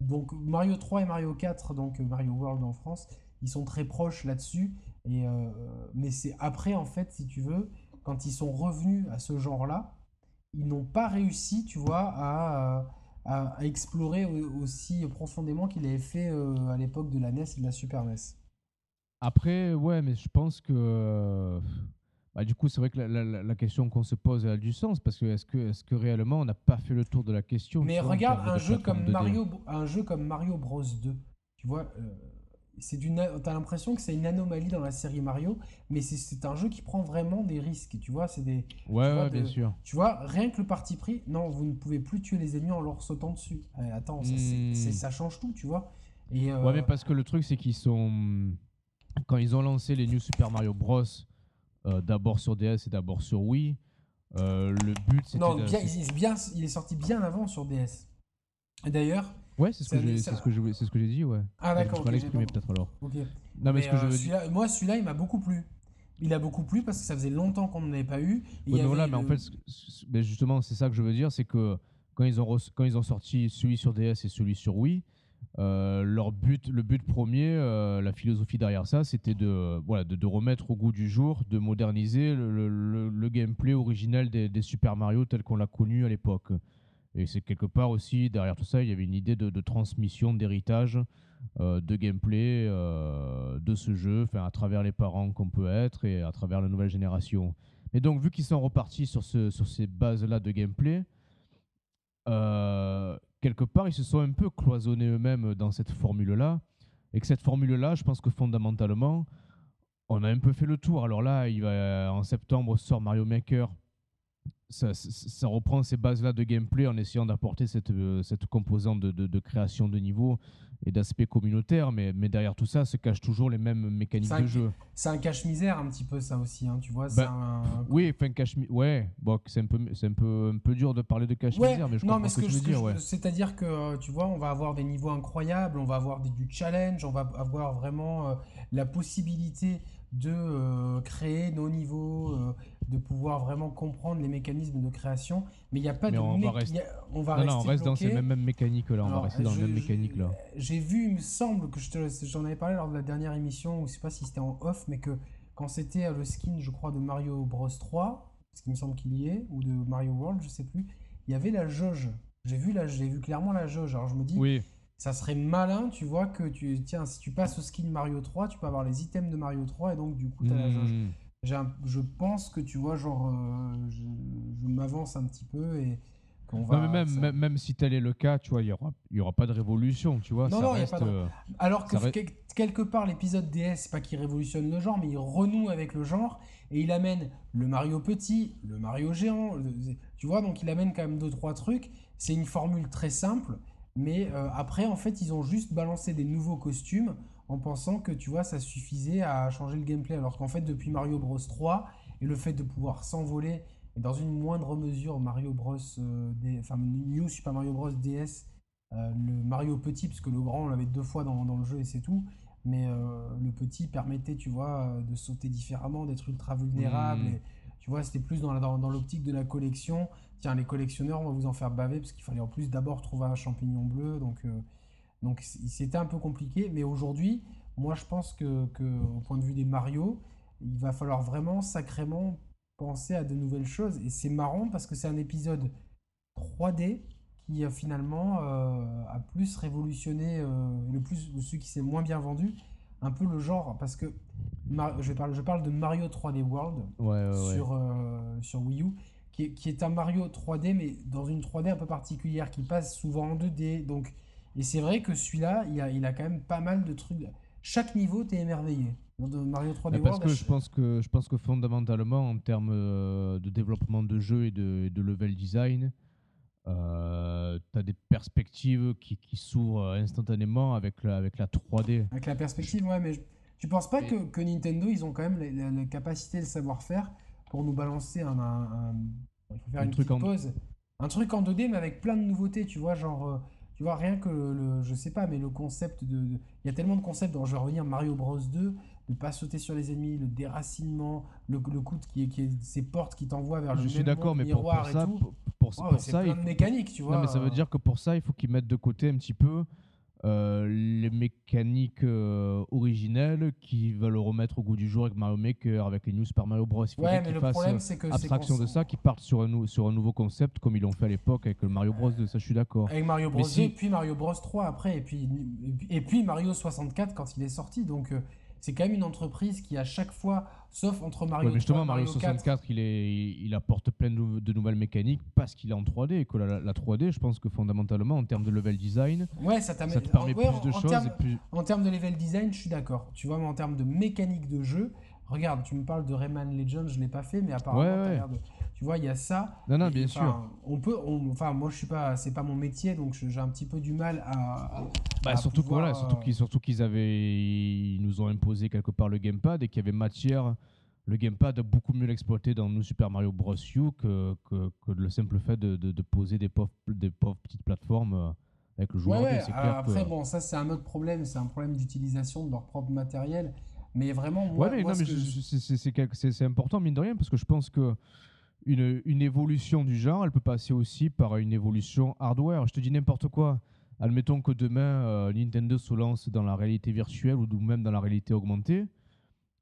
donc Mario 3 et Mario 4, donc euh, Mario World en France, ils sont très proches là-dessus. Et euh, mais c'est après, en fait, si tu veux, quand ils sont revenus à ce genre-là, ils n'ont pas réussi, tu vois, à, à, explorer aussi profondément qu'il avait fait euh, à l'époque de la NES et de la Super NES. Après, ouais, mais je pense que bah, du coup, c'est vrai que la, question qu'on se pose a du sens parce que est-ce que, est que réellement on n'a pas fait le tour de la question Mais regarde un jeu comme Mario, un jeu comme Mario Bros 2, tu vois, euh, c'est d'une, t'as l'impression que c'est une anomalie dans la série Mario, mais c'est un jeu qui prend vraiment des risques, tu vois, c'est des. Ouais, bien sûr. Tu vois, rien que le parti pris, non, vous ne pouvez plus tuer les ennemis en leur sautant dessus. Eh, attends, ça, hmm. ça, change tout, tu vois. Et euh, Ouais, mais parce que le truc c'est qu'ils sont, quand ils ont lancé les New Super Mario Bros euh, d'abord sur DS et d'abord sur Wii. Euh, le but, c'était. Non, bien, il, est bien, il est sorti bien avant sur DS. Et d'ailleurs. Ouais, c'est ce, que j'ai, c'est ce que j'ai, c'est ce que j'ai dit, ouais. Ah d'accord. Je vais l'exprimer peut-être alors. Ok. Non, mais, ce que je veux dire... moi, celui-là, il m'a beaucoup plu. Il a beaucoup plu parce que ça faisait longtemps qu'on n'en avait pas eu. Ouais, mais en fait, mais justement, c'est ça que je veux dire, c'est que quand ils ont quand ils ont sorti celui sur DS et celui sur Wii, euh, leur but, le but premier, euh, la philosophie derrière ça, c'était de, voilà, de, remettre au goût du jour, de moderniser le, gameplay originel des, Super Mario tel qu'on l'a connu à l'époque. Et c'est quelque part aussi, derrière tout ça, il y avait une idée de, transmission, d'héritage, euh, de gameplay de ce jeu, à travers les parents qu'on peut être et à travers la nouvelle génération. Et donc, vu qu'ils sont repartis sur, ce, sur ces bases-là de gameplay, quelque part, ils se sont un peu cloisonnés eux-mêmes dans cette formule-là. Et que cette formule-là, je pense que fondamentalement, on a un peu fait le tour. Alors là, en septembre sort Mario Maker ça, reprend ces bases-là de gameplay en essayant d'apporter cette, euh, cette composante de, création de niveau et d'aspect communautaire, mais, mais derrière tout ça se cachent toujours les mêmes mécaniques de jeu. C'est un cache-misère un petit peu ça aussi, hein, tu vois. Ben, oui, enfin cache ouais, bon, c'est un peu, un peu, un peu dur de parler de cache-misère, mais je non, mais ce que, je veux dire. Ouais. C'est-à-dire que euh, tu vois, on va avoir des niveaux incroyables, on va avoir des, du challenge, on va avoir vraiment euh, la possibilité de créer nos niveaux, de pouvoir vraiment comprendre les mécanismes de création. Mais il n'y a pas de. On va, rester... on va rester. Non, on reste dans ces mêmes, mécaniques là. On va rester dans les mêmes mécaniques là. J'ai vu, il me semble que j'en avais parlé lors de la dernière émission, ou je sais pas si c'était en off, mais que quand c'était le skin, je crois, de Mario Bros 3, ce qui me semble qu'il y est, ou de Mario World, je sais plus, il y avait la jauge. J'ai vu, vu clairement la jauge. Alors je me dis, oui. Ça serait malin, tu vois, que tu, tiens, si tu passes au skin Mario 3, tu peux avoir les items de Mario 3 et donc du coup, tu as la jauge. Hmm je pense que tu vois, genre, euh, je, m'avance un petit peu et qu'on va. même, même, si tel est le cas, tu vois, il n'y aura, y aura pas de révolution, tu vois. Non, non, a pas de... Euh, Alors que quelque part, l'épisode DS, c'est pas qu'il révolutionne le genre, mais il renoue avec le genre et il amène le Mario petit, le Mario géant, tu vois, donc il amène quand même deux, trois trucs. C'est une formule très simple, mais euh, après, en fait, ils ont juste balancé des nouveaux costumes en pensant que tu vois ça suffisait à changer le gameplay. Alors qu'en fait depuis Mario Bros. 3 et le fait de pouvoir s'envoler et dans une moindre mesure Mario Bros euh, enfin New Super Mario Bros. DS euh, le Mario petit puisque le grand on l'avait deux fois dans, le jeu et c'est tout. Mais le petit permettait tu vois de sauter différemment d'être ultra vulnérable mmh. et, tu vois c'était plus dans, l'optique de la collection. Tiens les collectionneurs on va vous en faire baver parce qu'il fallait en plus d'abord trouver un champignon bleu. Donc donc c'était un peu compliqué, mais aujourd'hui, moi je pense que, au point de vue des Mario, il va falloir vraiment sacrément penser à de nouvelles choses. Et c'est marrant parce que c'est un épisode 3D qui finalement euh, a plus révolutionné, euh, le plus, ou celui qui s'est moins bien vendu, un peu le genre. Parce que je, parle, je parle de Mario 3D World Sur, euh, sur Wii U. Qui est, qui est, un Mario 3D, mais dans une 3D un peu particulière, qui passe souvent en 2D. Donc, et c'est vrai que celui-là, il a, il a quand même pas mal de trucs. Chaque niveau, t'es émerveillé. de Mario 3D Parce que je pense que je pense que fondamentalement en termes de développement de jeu et de, de level design, euh, tu as des perspectives qui, qui s'ouvrent instantanément avec la, avec la 3D. Avec la perspective, ouais, mais tu penses pas que, que, Nintendo, ils ont quand même la, capacité, le savoir-faire pour nous balancer un, un, il faut faire une truc pause. Un truc en 2D, mais avec plein de nouveautés, tu vois, genre, euh, tu vois, rien que le, je sais pas, mais le concept de. Il y a tellement de concepts, dans, je vais revenir, Mario Bros 2, de pas sauter sur les ennemis, le déracinement, le, le coup qui est, qui est ces portes qui t'envoient vers le je suis d'accord, mais pour, ça, Pour, pour, pour ça, plein de mécanique, tu vois. Non, mais ça veut dire que pour ça, il faut qu'ils mettent de côté un petit peu euh, les mécaniques euh, originelles qui veulent remettre au goût du jour avec Mario Maker, avec les New Super Mario Bros. Il ouais, mais le problème, c'est que abstraction de ça, qui partent sur un, sur un nouveau concept comme ils l'ont fait à l'époque avec le Mario Bros. 2. Ça, je suis d'accord. Avec Mario Bros. 2, puis Mario Bros. 3 après, et puis, et puis Mario 64 quand il est sorti. Donc, euh, c'est quand même une entreprise qui, à chaque fois, sauf entre Mario ouais, justement, Mario, 64, il, est, il apporte plein de, nouvelles mécaniques parce qu'il est en 3D et que la, 3D, je pense que fondamentalement, en termes de level design, ouais, ça, ça te permet plus de choses. En termes de level design, je suis d'accord. Tu vois, mais en termes de mécanique de jeu, regarde, tu me parles de Rayman Legends, je ne l'ai pas fait, mais apparemment, tu vois, il y a ça. Non, non, bien sûr. On peut, enfin, moi, je suis pas, c'est pas mon métier, donc j'ai un petit peu du mal à. bah, surtout voilà, surtout qu'ils, surtout qu'ils avaient, ils nous ont imposé quelque part le gamepad et qu'il y avait matière. Le gamepad a beaucoup mieux l'exploiter dans New Super Mario Bros. U que, que, que le simple fait de, de, poser des pauvres, des pauvres petites plateformes euh, avec le joueur. Ouais, après, bon, ça, c'est un autre problème. C'est un problème d'utilisation de leur propre matériel. Mais vraiment, moi, ouais, c'est important, mine de rien, parce que je pense que une, une, évolution du genre, elle peut passer aussi par une évolution hardware. Je te dis n'importe quoi. Admettons que demain, euh, Nintendo se lance dans la réalité virtuelle ou même dans la réalité augmentée.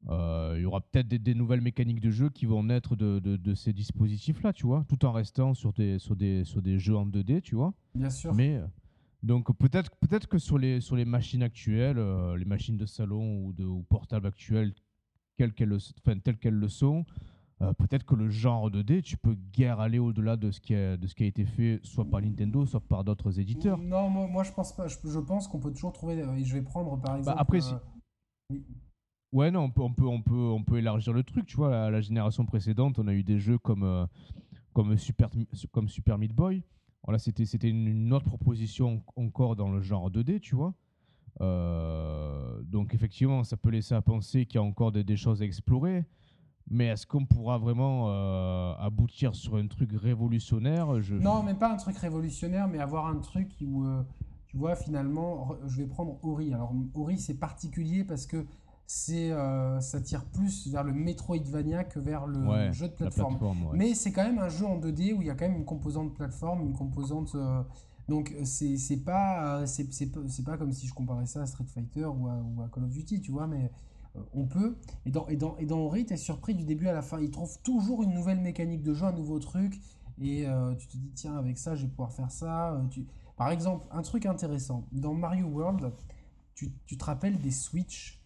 Euh, il y aura peut-être des, nouvelles mécaniques de jeu qui vont naître de, de, ces dispositifs-là, tu vois, tout en restant sur des, sur, des, sur des jeux en 2D, tu vois. Bien sûr. Mais donc peut-être peut-être que sur les, sur les machines actuelles, euh, les machines de salon ou, de, ou portables actuelles, telles qu'elles le sont, euh, peut-être que le genre 2D, tu peux guère aller au-delà de, ce qui a, de ce qui a été fait soit par Nintendo, soit par d'autres éditeurs. Non, moi, moi, je pense pas. Je, pense qu'on peut toujours trouver. Euh, je vais prendre par bah, exemple. après, Ouais, non, on peut, on peut, on peut, on peut élargir le truc. Tu vois, la, la génération précédente, on a eu des jeux comme, comme Super, comme Super Meat Boy voilà, c'était c'était une autre proposition encore dans le genre 2D, tu vois. Euh, donc effectivement, ça peut laisser à penser qu'il y a encore des, choses à explorer. Mais est-ce qu'on pourra vraiment euh, aboutir sur un truc révolutionnaire? Je... Non, mais pas un truc révolutionnaire, mais avoir un truc où, euh, tu vois, finalement, je vais prendre Ori. Alors Ori, c'est particulier parce que c'est euh, ça tire plus vers le Metroidvania que vers le jeu de plateforme. Mais c'est quand même un jeu en 2D où il y a quand même une composante plateforme, une composante. Donc c'est pas c'est pas comme si je comparais ça à Street Fighter ou à, Call of Duty, tu vois, mais on peut. Et dans, et dans, et dans Ori, tu es surpris du début à la fin. Ils trouvent toujours une nouvelle mécanique de jeu, un nouveau truc. Et tu te dis, tiens, avec ça, je vais pouvoir faire ça. Tu... Par exemple, un truc intéressant. Dans Mario World, tu, tu te rappelles des Switch?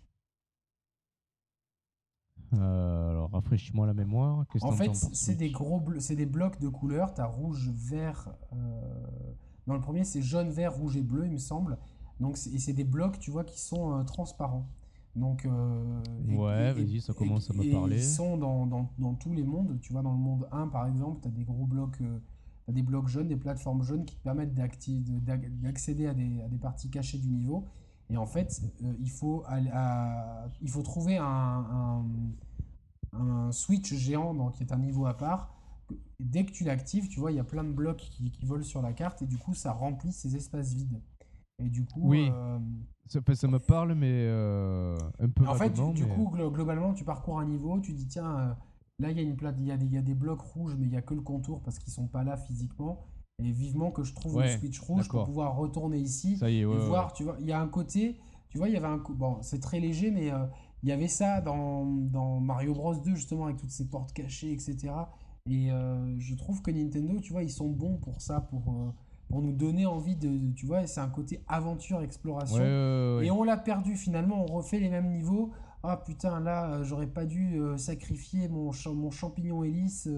Euh, alors, rafraîchis-moi la mémoire. En fait, c'est des gros c'est des blocs de couleurs. Tu as rouge, vert. Euh, dans le premier, c'est jaune, vert, rouge et bleu, il me semble. Donc, et c'est des blocs, tu vois, qui sont euh, transparents. Donc, ouais, vas-y, ça commence à me parler. Ils sont dans, dans, dans, tous les mondes. Tu vois, dans le monde 1, par exemple, tu as des gros blocs, as des blocs jaunes, des plateformes jaunes qui te permettent d'accéder à des, à des parties cachées du niveau. Et en fait, euh, il, faut il faut trouver un, un, switch géant donc, qui est un niveau à part. Dès que tu l'actives, tu vois, il y a plein de blocs qui, qui, volent sur la carte et du coup, ça remplit ces espaces vides. Et du coup, oui. Euh, ça, ça, me parle, mais euh, un peu. En fait, du, coup, globalement, tu parcours un niveau, tu dis tiens, là il y a une plate, il y a, des, il y a des blocs rouges, mais il y a que le contour parce qu'ils sont pas là physiquement. Et vivement que je trouve le switch rouge pour pouvoir retourner ici et voir. Tu vois, il y a un côté, tu vois, il y avait un bon, c'est très léger, mais euh, il y avait ça dans, dans, Mario Bros 2 justement avec toutes ces portes cachées, etc. Et euh, je trouve que Nintendo, tu vois, ils sont bons pour ça, pour euh, pour nous donner envie de, tu vois, c'est un côté aventure, exploration. et on l'a perdu finalement, on refait les mêmes niveaux. Ah putain, là, j'aurais pas dû sacrifier mon, mon champignon hélice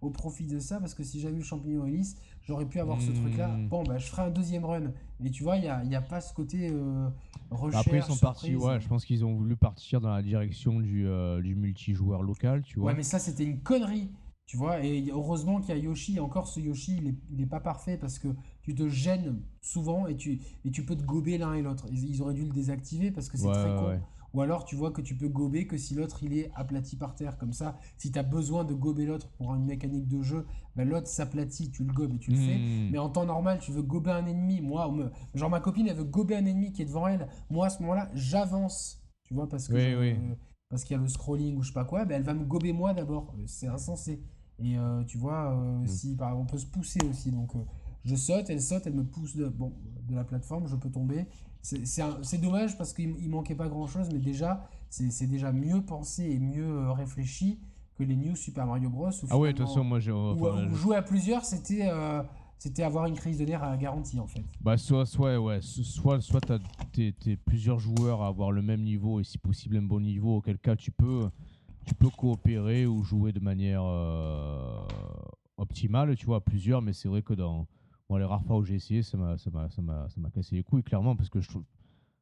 au profit de ça parce que si j'avais eu le champignon hélice, j'aurais pu avoir ce truc-là. Hmm. Bon, bah, je ferai un deuxième run. Et tu vois, il n'y a, y a, pas ce côté euh, recherche. Après, ils sont partis, ouais, je pense qu'ils ont voulu partir dans la direction du, euh, du multijoueur local, tu vois. Ouais, mais ça, c'était une connerie. Tu vois, et heureusement qu'il y a Yoshi, et encore ce Yoshi, il n'est pas parfait parce que tu te gênes souvent et tu, et tu peux te gober l'un et l'autre. Ils, auraient dû le désactiver parce que c'est très con. Ou alors tu vois que tu peux gober que si l'autre il est aplati par terre comme ça. Si tu as besoin de gober l'autre pour une mécanique de jeu, ben l'autre s'aplatit, tu le gobes et tu le fais. Hmm. Mais en temps normal, tu veux gober un ennemi. Moi, genre ma copine, elle veut gober un ennemi qui est devant elle. Moi à ce moment-là, j'avance. Tu vois, parce que parce qu'il y a le scrolling ou je sais pas quoi, ben, elle va me gober moi d'abord. C'est insensé. Et euh, tu vois, euh, mm. si on peut se pousser aussi. Donc, euh, je saute, elle saute, elle me pousse de, bon, de la plateforme, je peux tomber. C'est dommage parce qu'il manquait pas grand chose, mais déjà, c'est déjà mieux pensé et mieux réfléchi que les New Super Mario Bros. ah ouais, de toute façon, moi j'ai. jouer à plusieurs, c'était c'était avoir une crise de nerfs à garantie en fait. Bah soit soit ouais, soit soit t'es plusieurs joueurs à avoir le même niveau et si possible un bon niveau auquel cas tu peux tu peux coopérer ou jouer de manière euh, optimale, tu vois, à plusieurs, mais c'est vrai que dans les rares fois où j'ai essayé, ça m'a, ça, m'a, ça, m'a, ça m'a cassé les couilles, clairement, parce que je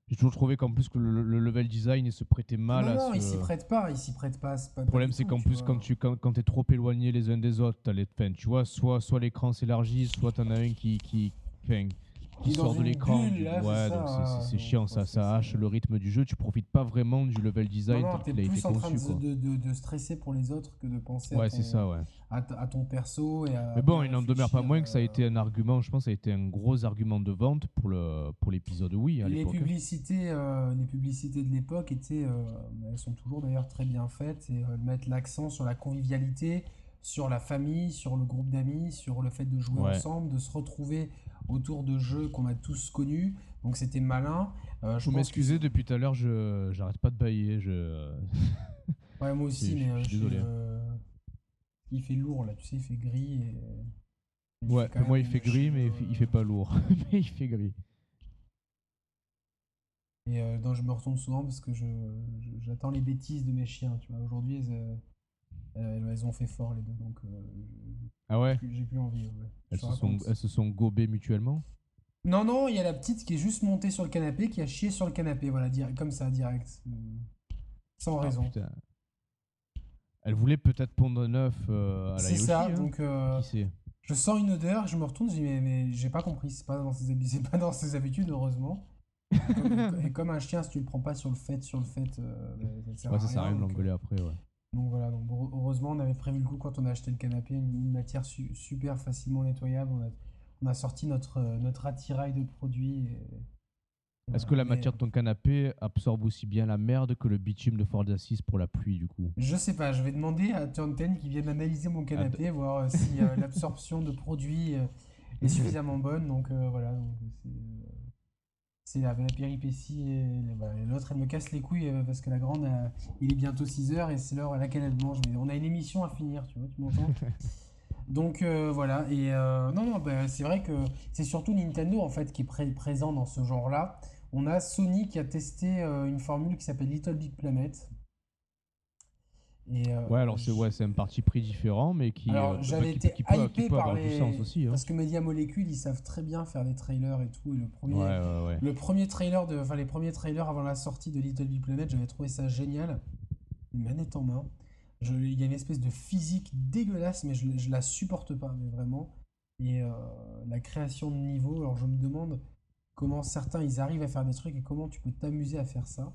j'ai toujours trouvé qu'en plus que le, level design il se prêtait mal non, à non, il s'y prête pas, il s'y prête pas. le problème c'est qu'en plus quand tu quand, quand es trop éloigné les uns des autres, as les, tu vois, soit soit l'écran s'élargit, soit t'en as un qui qui, qui sort de l'écran. Ouais, donc c'est chiant, ça, ça hache le rythme du jeu. Tu profites pas vraiment du level design non, non, es plus en train de, de, de, stresser pour les autres que de penser ouais, à, ton, ça, ouais. à, ton perso. Et Mais bon, il n'en demeure pas moins que ça a été un argument, je pense, ça a été un gros argument de vente pour le pour l'épisode Wii à les publicités, euh, les publicités de l'époque étaient, euh, elles sont toujours d'ailleurs très bien faites et euh, mettre l'accent sur la convivialité, sur la famille, sur le groupe d'amis, sur le fait de jouer ensemble, de se retrouver autour de jeux qu'on a tous connus. Donc c'était malin. Euh, je m'excuser, depuis tout à l'heure, je j'arrête pas de bailler. Je... ouais, moi aussi, mais je, suis désolé. Euh, il fait lourd là, tu sais, il fait gris. Et... ouais, moi il fait gris, mais il fait, pas lourd. mais il fait gris. Et euh, je me retourne souvent parce que je, j'attends les bêtises de mes chiens. Tu vois, aujourd'hui, elles, elles, ont fait fort les deux, donc ah ouais J'ai plus envie. Elles, se sont, elles se sont gobées mutuellement Non, non, il y a la petite qui est juste montée sur le canapé, qui a chié sur le canapé, voilà, comme ça, direct. Sans ah, raison. Elle voulait peut-être pondre neuf euh, à la C'est ça, hein. donc. Euh, je sens une odeur, je me retourne, je dis, mais, mais j'ai pas compris, c'est pas, dans ses pas dans ses habitudes, heureusement. et comme un chien, si tu le prends pas sur le fait, sur le fait, euh, ça sert ça à rien de l'engueuler après, ouais. Donc voilà, donc heureusement, on avait prévu le coup quand on a acheté le canapé, une, matière super facilement nettoyable. On a, on a sorti notre, notre attirail de produits. Est-ce que la matière de ton canapé absorbe aussi bien la merde que le bitume de Ford Assise pour la pluie du coup? Je sais pas, je vais demander à Turn qui vienne analyser mon canapé, voir euh, si euh, l'absorption de produits euh, est suffisamment bonne. Donc voilà, donc, c'est la, péripétie. Et, l'autre, elle me casse les couilles euh, parce que la grande, euh, il est bientôt 6 heures et c'est l'heure à laquelle elle mange. Mais on a une émission à finir, tu vois, tu m'entends? Donc euh, voilà, et non, non, bah, c'est vrai que c'est surtout Nintendo en fait qui est présent dans ce genre-là. On a Sony qui a testé une formule qui s'appelle Little Big Planet, euh, ouais, alors c'est ouais, un parti pris différent, mais qui, alors, euh, j'avais été qui peut, par les... sens aussi. Hein. Parce que Media Molecule, ils savent très bien faire des trailers et tout. Et le premier, le premier trailer de, enfin les premiers trailers avant la sortie de Little Big Planet, j'avais trouvé ça génial. Une manette en main. il y a une espèce de physique dégueulasse, mais je, je la supporte pas, mais vraiment. Et euh, la création de niveau, alors je me demande comment certains ils arrivent à faire des trucs et comment tu peux t'amuser à faire ça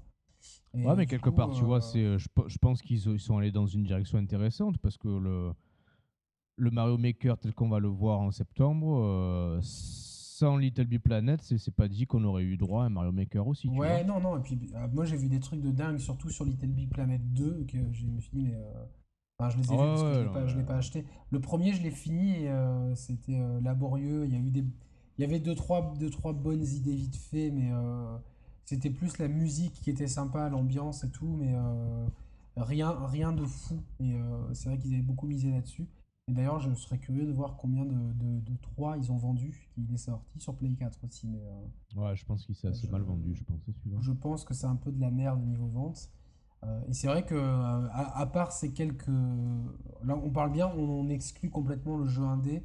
ouais, mais quelque part, tu vois, euh, c'est, euh, je, je, pense qu'ils sont allés dans une direction intéressante parce que le, le Mario Maker tel qu'on va le voir en septembre, euh, sans Little Big Planet, c'est pas dit qu'on aurait eu droit à un Mario Maker aussi. ouais, non, non. Et puis, moi, j'ai vu des trucs de dingue, surtout sur Little Big Planet 2, que je me suis dit, mais. Enfin, je les ai vus parce que je ne l'ai pas, acheté. Le premier, je l'ai fini et c'était laborieux. Il y, a eu des... Il y avait deux trois, deux, trois bonnes idées vite fait, mais c'était plus la musique qui était sympa, l'ambiance et tout, mais euh, rien, rien de fou. Et euh, c'est vrai qu'ils avaient beaucoup misé là-dessus. Et d'ailleurs, je serais curieux de voir combien de, de, 3 ils ont vendu, qu'il est sorti sur Play 4 aussi. Mais, euh, ouais, je pense qu'il s'est assez mal vendu, je pense. Je pense que c'est un peu de la merde au niveau vente. et c'est vrai que, à, part ces quelques. là, on parle bien, on, exclut complètement le jeu indé.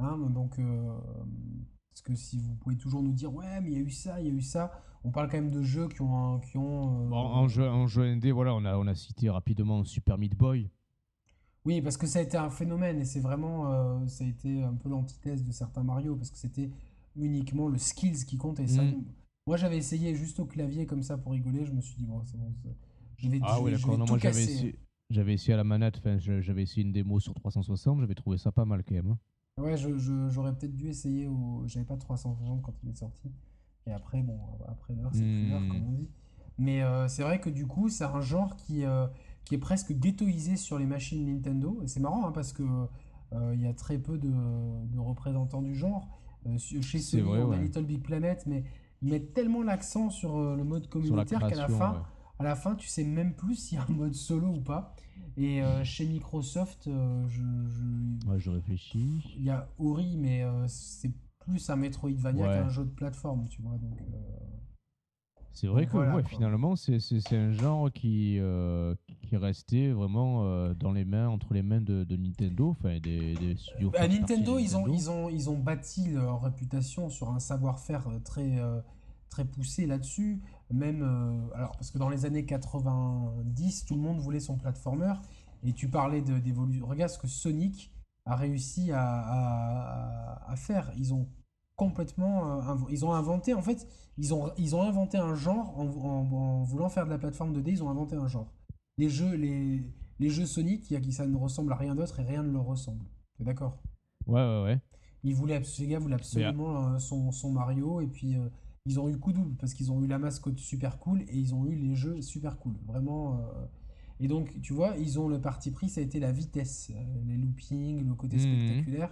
Hein, donc, parce que si vous pouvez toujours nous dire, ouais, mais il y a eu ça, il y a eu ça, on parle quand même de jeux qui ont. qui ont en, jeu, en jeu indé, voilà, on a, on a cité rapidement Super Meat Boy. Oui, parce que ça a été un phénomène et c'est vraiment. ça a été un peu l'antithèse de certains Mario parce que c'était uniquement le skills qui comptait. Ça, mm. Moi, j'avais essayé juste au clavier comme ça pour rigoler. Je me suis dit, bon, c'est bon, je vais, ah, oui, d'accord. moi, j'avais essayé, j'avais essayé à la manette, j'avais essayé une démo sur 360, j'avais trouvé ça pas mal quand même. Hein. Ouais, j'aurais peut-être dû essayer. Au... J'avais pas 360 quand il est sorti. Et après, bon, après l'heure, c'est plus l'heure, comme mm. on dit. Mais euh, c'est vrai que du coup, c'est un genre qui, euh, qui est presque ghettoisé sur les machines Nintendo. Et c'est marrant hein, parce que euh, il y a très peu de, de représentants du genre. chez Sony, on a Little Big Planet, mais ils mettent tellement l'accent sur euh, le mode communautaire qu'à la fin, à la fin, tu sais même plus s'il y a un mode solo ou pas. Et euh, chez Microsoft, euh, je, je... je réfléchis. Il y a Ori, mais c'est plus un Metroidvania qu'un jeu de plateforme, tu vois. Donc, c'est vrai que finalement, c'est un genre qui, euh, qui est resté vraiment euh, dans les mains, entre les mains de, Nintendo, enfin des, des studios. Bah, Nintendo, ils ont, ils, ont, ils ont bâti leur réputation sur un savoir-faire euh, très, très poussé là-dessus. Même, alors, parce que dans les années 90, tout le monde voulait son platformer. Et tu parlais d'évolution. Regarde ce que Sonic a réussi à, à, à faire. Ils ont complètement. Euh, ils ont inventé, en fait, ils ont, ils ont inventé un genre en, voulant faire de la plateforme 2D, ils ont inventé un genre. Les jeux, les, les jeux Sonic, qui ça ne ressemble à rien d'autre et rien ne leur ressemble. T'es d'accord? Ouais, ouais, ouais. Ils voulaient, ces gars voulaient absolument euh, son, son, Mario et puis euh, ils ont eu coup double parce qu'ils ont eu la mascotte super cool et ils ont eu les jeux super cool. Vraiment. Et donc, tu vois, ils ont le parti pris, ça a été la vitesse, les loopings, le côté mmh. spectaculaire.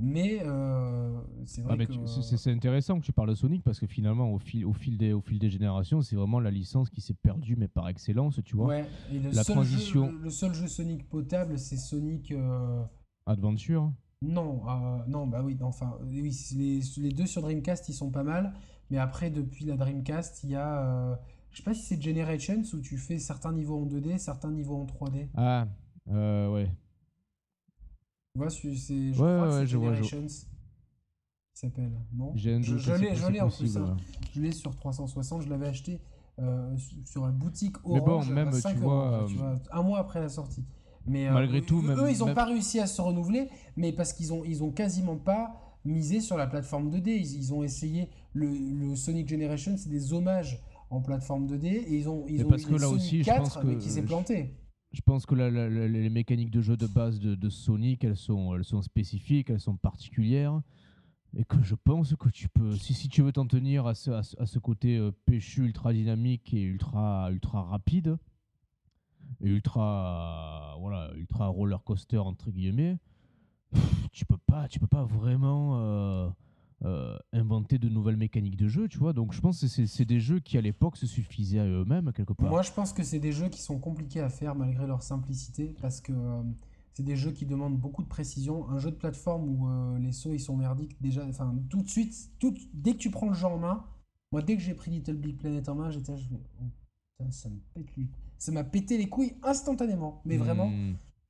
Mais euh, c'est vrai que... C'est intéressant que tu parles de Sonic parce que finalement, au fil, au fil, des, au fil des générations, c'est vraiment la licence qui s'est perdue, mais par excellence, tu vois. Ouais, et le, la seul transition... jeu, le seul jeu Sonic potable, c'est Sonic... Euh, Adventure Non, euh, non, bah oui, enfin, oui, les, les, deux sur Dreamcast, ils sont pas mal, mais après, depuis la Dreamcast, il y a... je sais pas si c'est Generations où tu fais certains niveaux en 2D, certains niveaux en 3D. Ah, ouais vois, c'est, je crois que c'est Generations. s'appelle, non? Je, l'ai, en plus. Hein. Je l'ai sur 360, je l'avais acheté euh, sur la boutique Orange même, 5 tu, vois, euh, un mois après la sortie. Mais euh, malgré tout, eux, ils n'ont pas réussi à se renouveler, mais parce qu'ils ont, ils ont quasiment pas misé sur la plateforme 2D. Ils, ont essayé le, Sonic Generation, c'est des hommages en plateforme 2D, et ils ont, ils ont parce que là aussi, 4, je pense que mais qui s'est planté je pense que les mécaniques de jeu de base de, Sonic, elles sont, elles sont spécifiques, elles sont particulières. Et que je pense que tu peux, si, si tu veux t'en tenir à ce, à ce, côté euh, péchu ultra dynamique et ultra, ultra rapide, et ultra, voilà, ultra roller coaster entre guillemets, tu peux pas, tu peux pas vraiment. Euh, euh, inventer de nouvelles mécaniques de jeu, tu vois. Donc je pense que c'est des jeux qui à l'époque se suffisaient à eux-mêmes quelque part. Moi je pense que c'est des jeux qui sont compliqués à faire malgré leur simplicité parce que euh, c'est des jeux qui demandent beaucoup de précision. Un jeu de plateforme où euh, les sauts ils sont merdiques déjà, enfin tout de suite, tout, dès que tu prends le jeu en main, moi dès que j'ai pris Little Big Planet en main, j'étais, je oh, ça me pète ça m'a pété les couilles instantanément, mais vraiment.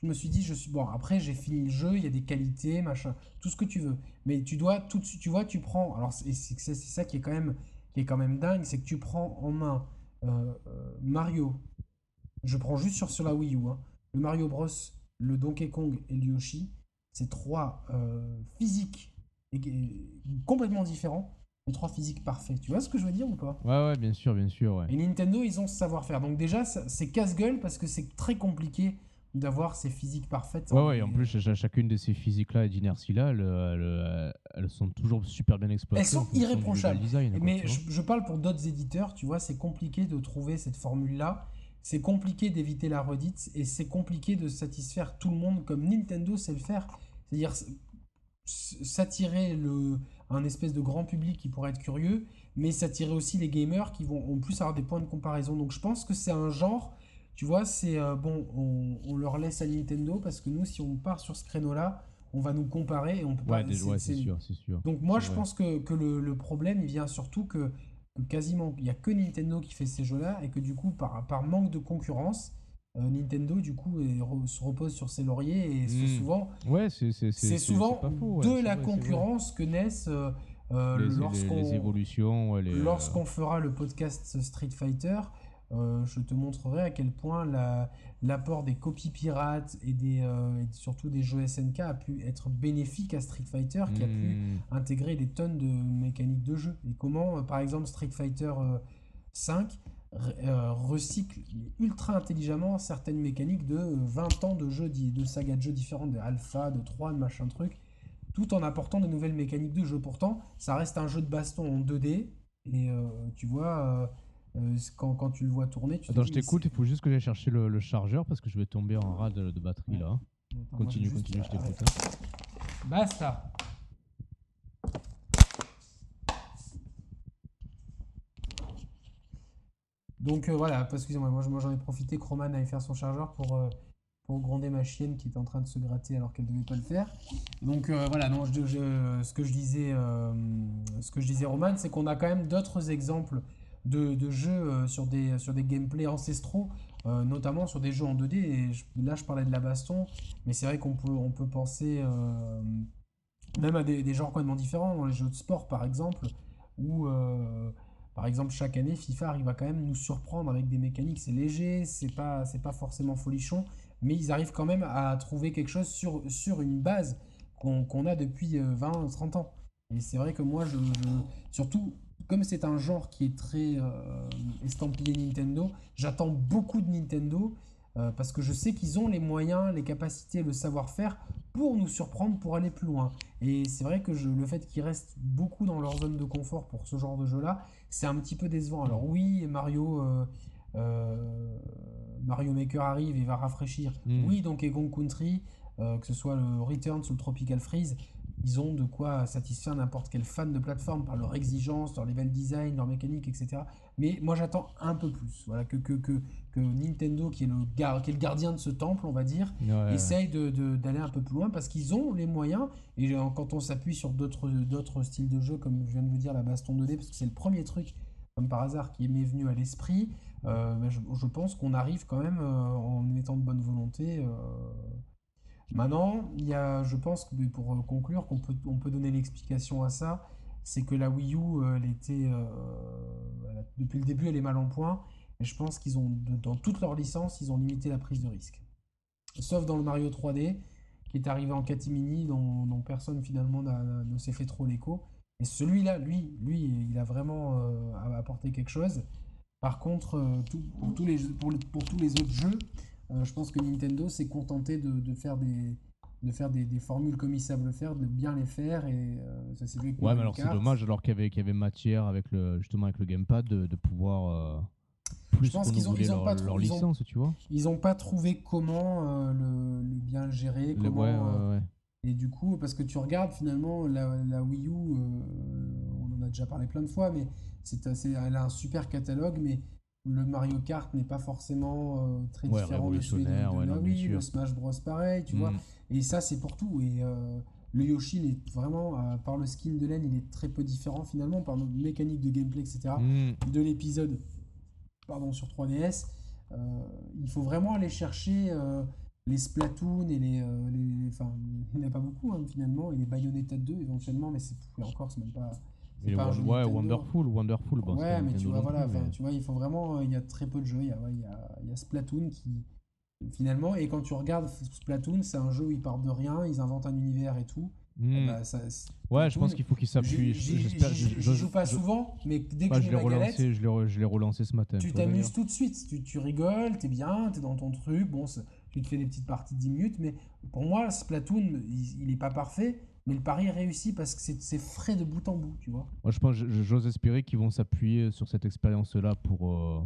Je me suis dit, je suis bon. Après, j'ai fini le jeu, il y a des qualités, machin, tout ce que tu veux. Mais tu dois tout de suite, tu vois, tu prends. Alors c'est ça qui est quand même qui est quand même dingue, c'est que tu prends en main euh, euh, Mario. Je prends juste sur, sur la Wii U. Hein, le Mario Bros, le Donkey Kong et le Yoshi. C'est trois euh, physiques complètement différents, mais trois physiques parfaits. Tu vois ce que je veux dire ou pas? Ouais, ouais, bien sûr, bien sûr. Ouais. Et Nintendo, ils ont ce savoir-faire. Donc déjà, c'est casse-gueule parce que c'est très compliqué d'avoir ces physiques parfaites. Ouais, ouais, en plus, chacune de ces physiques-là et d'inertie-là, elles, sont toujours super bien exploitées. Elles sont irréprochables. Mais je, parle pour d'autres éditeurs, tu vois, c'est compliqué de trouver cette formule-là. C'est compliqué d'éviter la redite et c'est compliqué de satisfaire tout le monde comme Nintendo sait le faire. C'est-à-dire s'attirer le un espèce de grand public qui pourrait être curieux, mais s'attirer aussi les gamers qui vont en plus avoir des points de comparaison. Donc je pense que c'est un genre tu vois, c'est euh, bon, on, leur laisse à Nintendo parce que nous, si on part sur ce créneau-là, on va nous comparer et on peut pas. Ouais, c'est sûr, c'est sûr. Donc moi, je pense que, que le, problème, il vient surtout que, quasiment, il n'y a que Nintendo qui fait ces jeux-là et que du coup, par, par manque de concurrence, Nintendo, du coup, se repose sur ses lauriers et hmm. souvent, ouais, c'est souvent de la concurrence que naissent les, évolutions. Lorsqu'on fera le podcast Street Fighter, euh, je te montrerai à quel point l'apport des copies pirates et, des, euh, surtout des jeux SNK a pu être bénéfique à Street Fighter qui a pu hmm. intégrer des tonnes de mécaniques de jeu. Et comment, euh, par exemple, Street Fighter 5 recycle ultra intelligemment certaines mécaniques de 20 ans de jeux, de saga de jeux différentes, de Alpha, de 3, de machin truc, tout en apportant de nouvelles mécaniques de jeu. Pourtant, ça reste un jeu de baston en 2D. Et tu vois euh, quand, quand, tu le vois tourner, tu Attends, je t'écoute, il faut juste que j'aille chercher le, le, chargeur parce que je vais tomber en rade de, batterie là. continue, continue, je t'écoute. Hein. Basta. Donc euh, voilà, excusez-moi, moi, j'en ai profité, Croman allait faire son chargeur pour, euh, pour gronder ma chienne qui était en train de se gratter alors qu'elle ne devait pas le faire. Donc voilà, non, je, ce que je disais, ce que je disais Roman, c'est qu'on a quand même d'autres exemples de, jeux euh, sur des, sur des gameplays ancestraux, euh, notamment sur des jeux en 2D. Et là, je parlais de la baston, mais c'est vrai qu'on peut, on peut penser euh, même à des, genres complètement différents, dans les jeux de sport par exemple, où par exemple chaque année FIFA arrive à quand même nous surprendre avec des mécaniques. C'est léger, c'est pas, pas forcément folichon, mais ils arrivent quand même à trouver quelque chose sur, sur une base qu'on a depuis 20-30 ans. Et c'est vrai que moi, je surtout comme c'est un genre qui est très euh, estampillé Nintendo, j'attends beaucoup de Nintendo euh, parce que je sais qu'ils ont les moyens, les capacités, le savoir-faire pour nous surprendre, pour aller plus loin. Et c'est vrai que le fait qu'ils restent beaucoup dans leur zone de confort pour ce genre de jeu-là, c'est un petit peu décevant. Alors oui, Mario, euh, Mario Maker arrive et va rafraîchir. Hmm. Oui, donc Kong Country, que ce soit le Return ou le Tropical Freeze, ils ont de quoi satisfaire n'importe quel fan de plateforme par leur exigence, leur level design, leur mécanique, etc. Mais moi j'attends un peu plus. Voilà, que, que, que, que Nintendo, qui est, le qui est le gardien de ce temple, on va dire, essaye d'aller de, un peu plus loin parce qu'ils ont les moyens. Et quand on s'appuie sur d'autres styles de jeu, comme je viens de vous dire, la baston 2D, parce que c'est le premier truc, comme par hasard, qui m'est venu à l'esprit, euh, ben, je, pense qu'on arrive quand même, euh, en étant de bonne volonté, euh, Maintenant, il y a, je pense que pour euh, conclure, qu'on peut, on peut donner l'explication à ça, c'est que la Wii U, euh, elle était, euh, depuis le début, elle est mal en point. Et je pense qu'ils ont, dans toutes leurs licences, ils ont limité la prise de risque. Sauf dans le Mario 3D, qui est arrivé en catimini, dont, personne finalement ne s'est fait trop l'écho. Et celui-là, lui, lui, il a vraiment apporté quelque chose. Par contre, pour, tous les, pour, pour, tous les autres jeux, euh, je pense que Nintendo s'est contenté de, faire des de faire des, formules comme ils savent le faire, de bien les faire et euh, ça s'est vu Ouais, mais alors c'est dommage alors qu'il y avait, y avait matière avec le justement avec le gamepad de, pouvoir euh, plus je pense qu'ils ont, ils ont pas leur licence, tu vois. Ils n'ont pas trouvé comment le, bien gérer, comment et du coup parce que tu regardes finalement la, la Wii U on en a déjà parlé plein de fois mais c'est elle a un super catalogue mais le Mario Kart n'est pas forcément euh, très différent de celui de, de le Smash Bros pareil, tu vois. Mm. Et ça, c'est pour tout. Et euh, le Yoshi, il est vraiment, euh, par le skin de laine, il est très peu différent finalement, par notre mécanique de gameplay, etc. Mm. de l'épisode pardon, sur 3DS. il faut vraiment aller chercher les Splatoon et les. les enfin, il n'y en a pas beaucoup hein, finalement, et les Bayonetta 2 éventuellement, mais c'est encore, c'est même pas ouais, Wonderful, Wonderful. ouais, mais tu vois, voilà, tu vois, il faut vraiment, il y a très peu de jeux. Il y a, il y a, il y a Splatoon qui, finalement, et quand tu regardes Splatoon, c'est un jeu où ils partent de rien, ils inventent un univers et tout. Hmm. Bah, ouais, je pense qu'il faut qu'ils s'appuient. Je joue pas souvent, mais dès que bah, je, l'ai relancé, je l'ai relancé ce matin. Tu t'amuses tout de suite, tu, tu rigoles, t'es bien, t'es dans ton truc. Bon, tu te fais des petites parties de 10 minutes, mais pour moi, Splatoon, il, il est pas parfait mais le pari est réussi parce que c'est frais de bout en bout, tu vois. Moi, je pense, j'ose espérer qu'ils vont s'appuyer sur cette expérience-là pour, euh,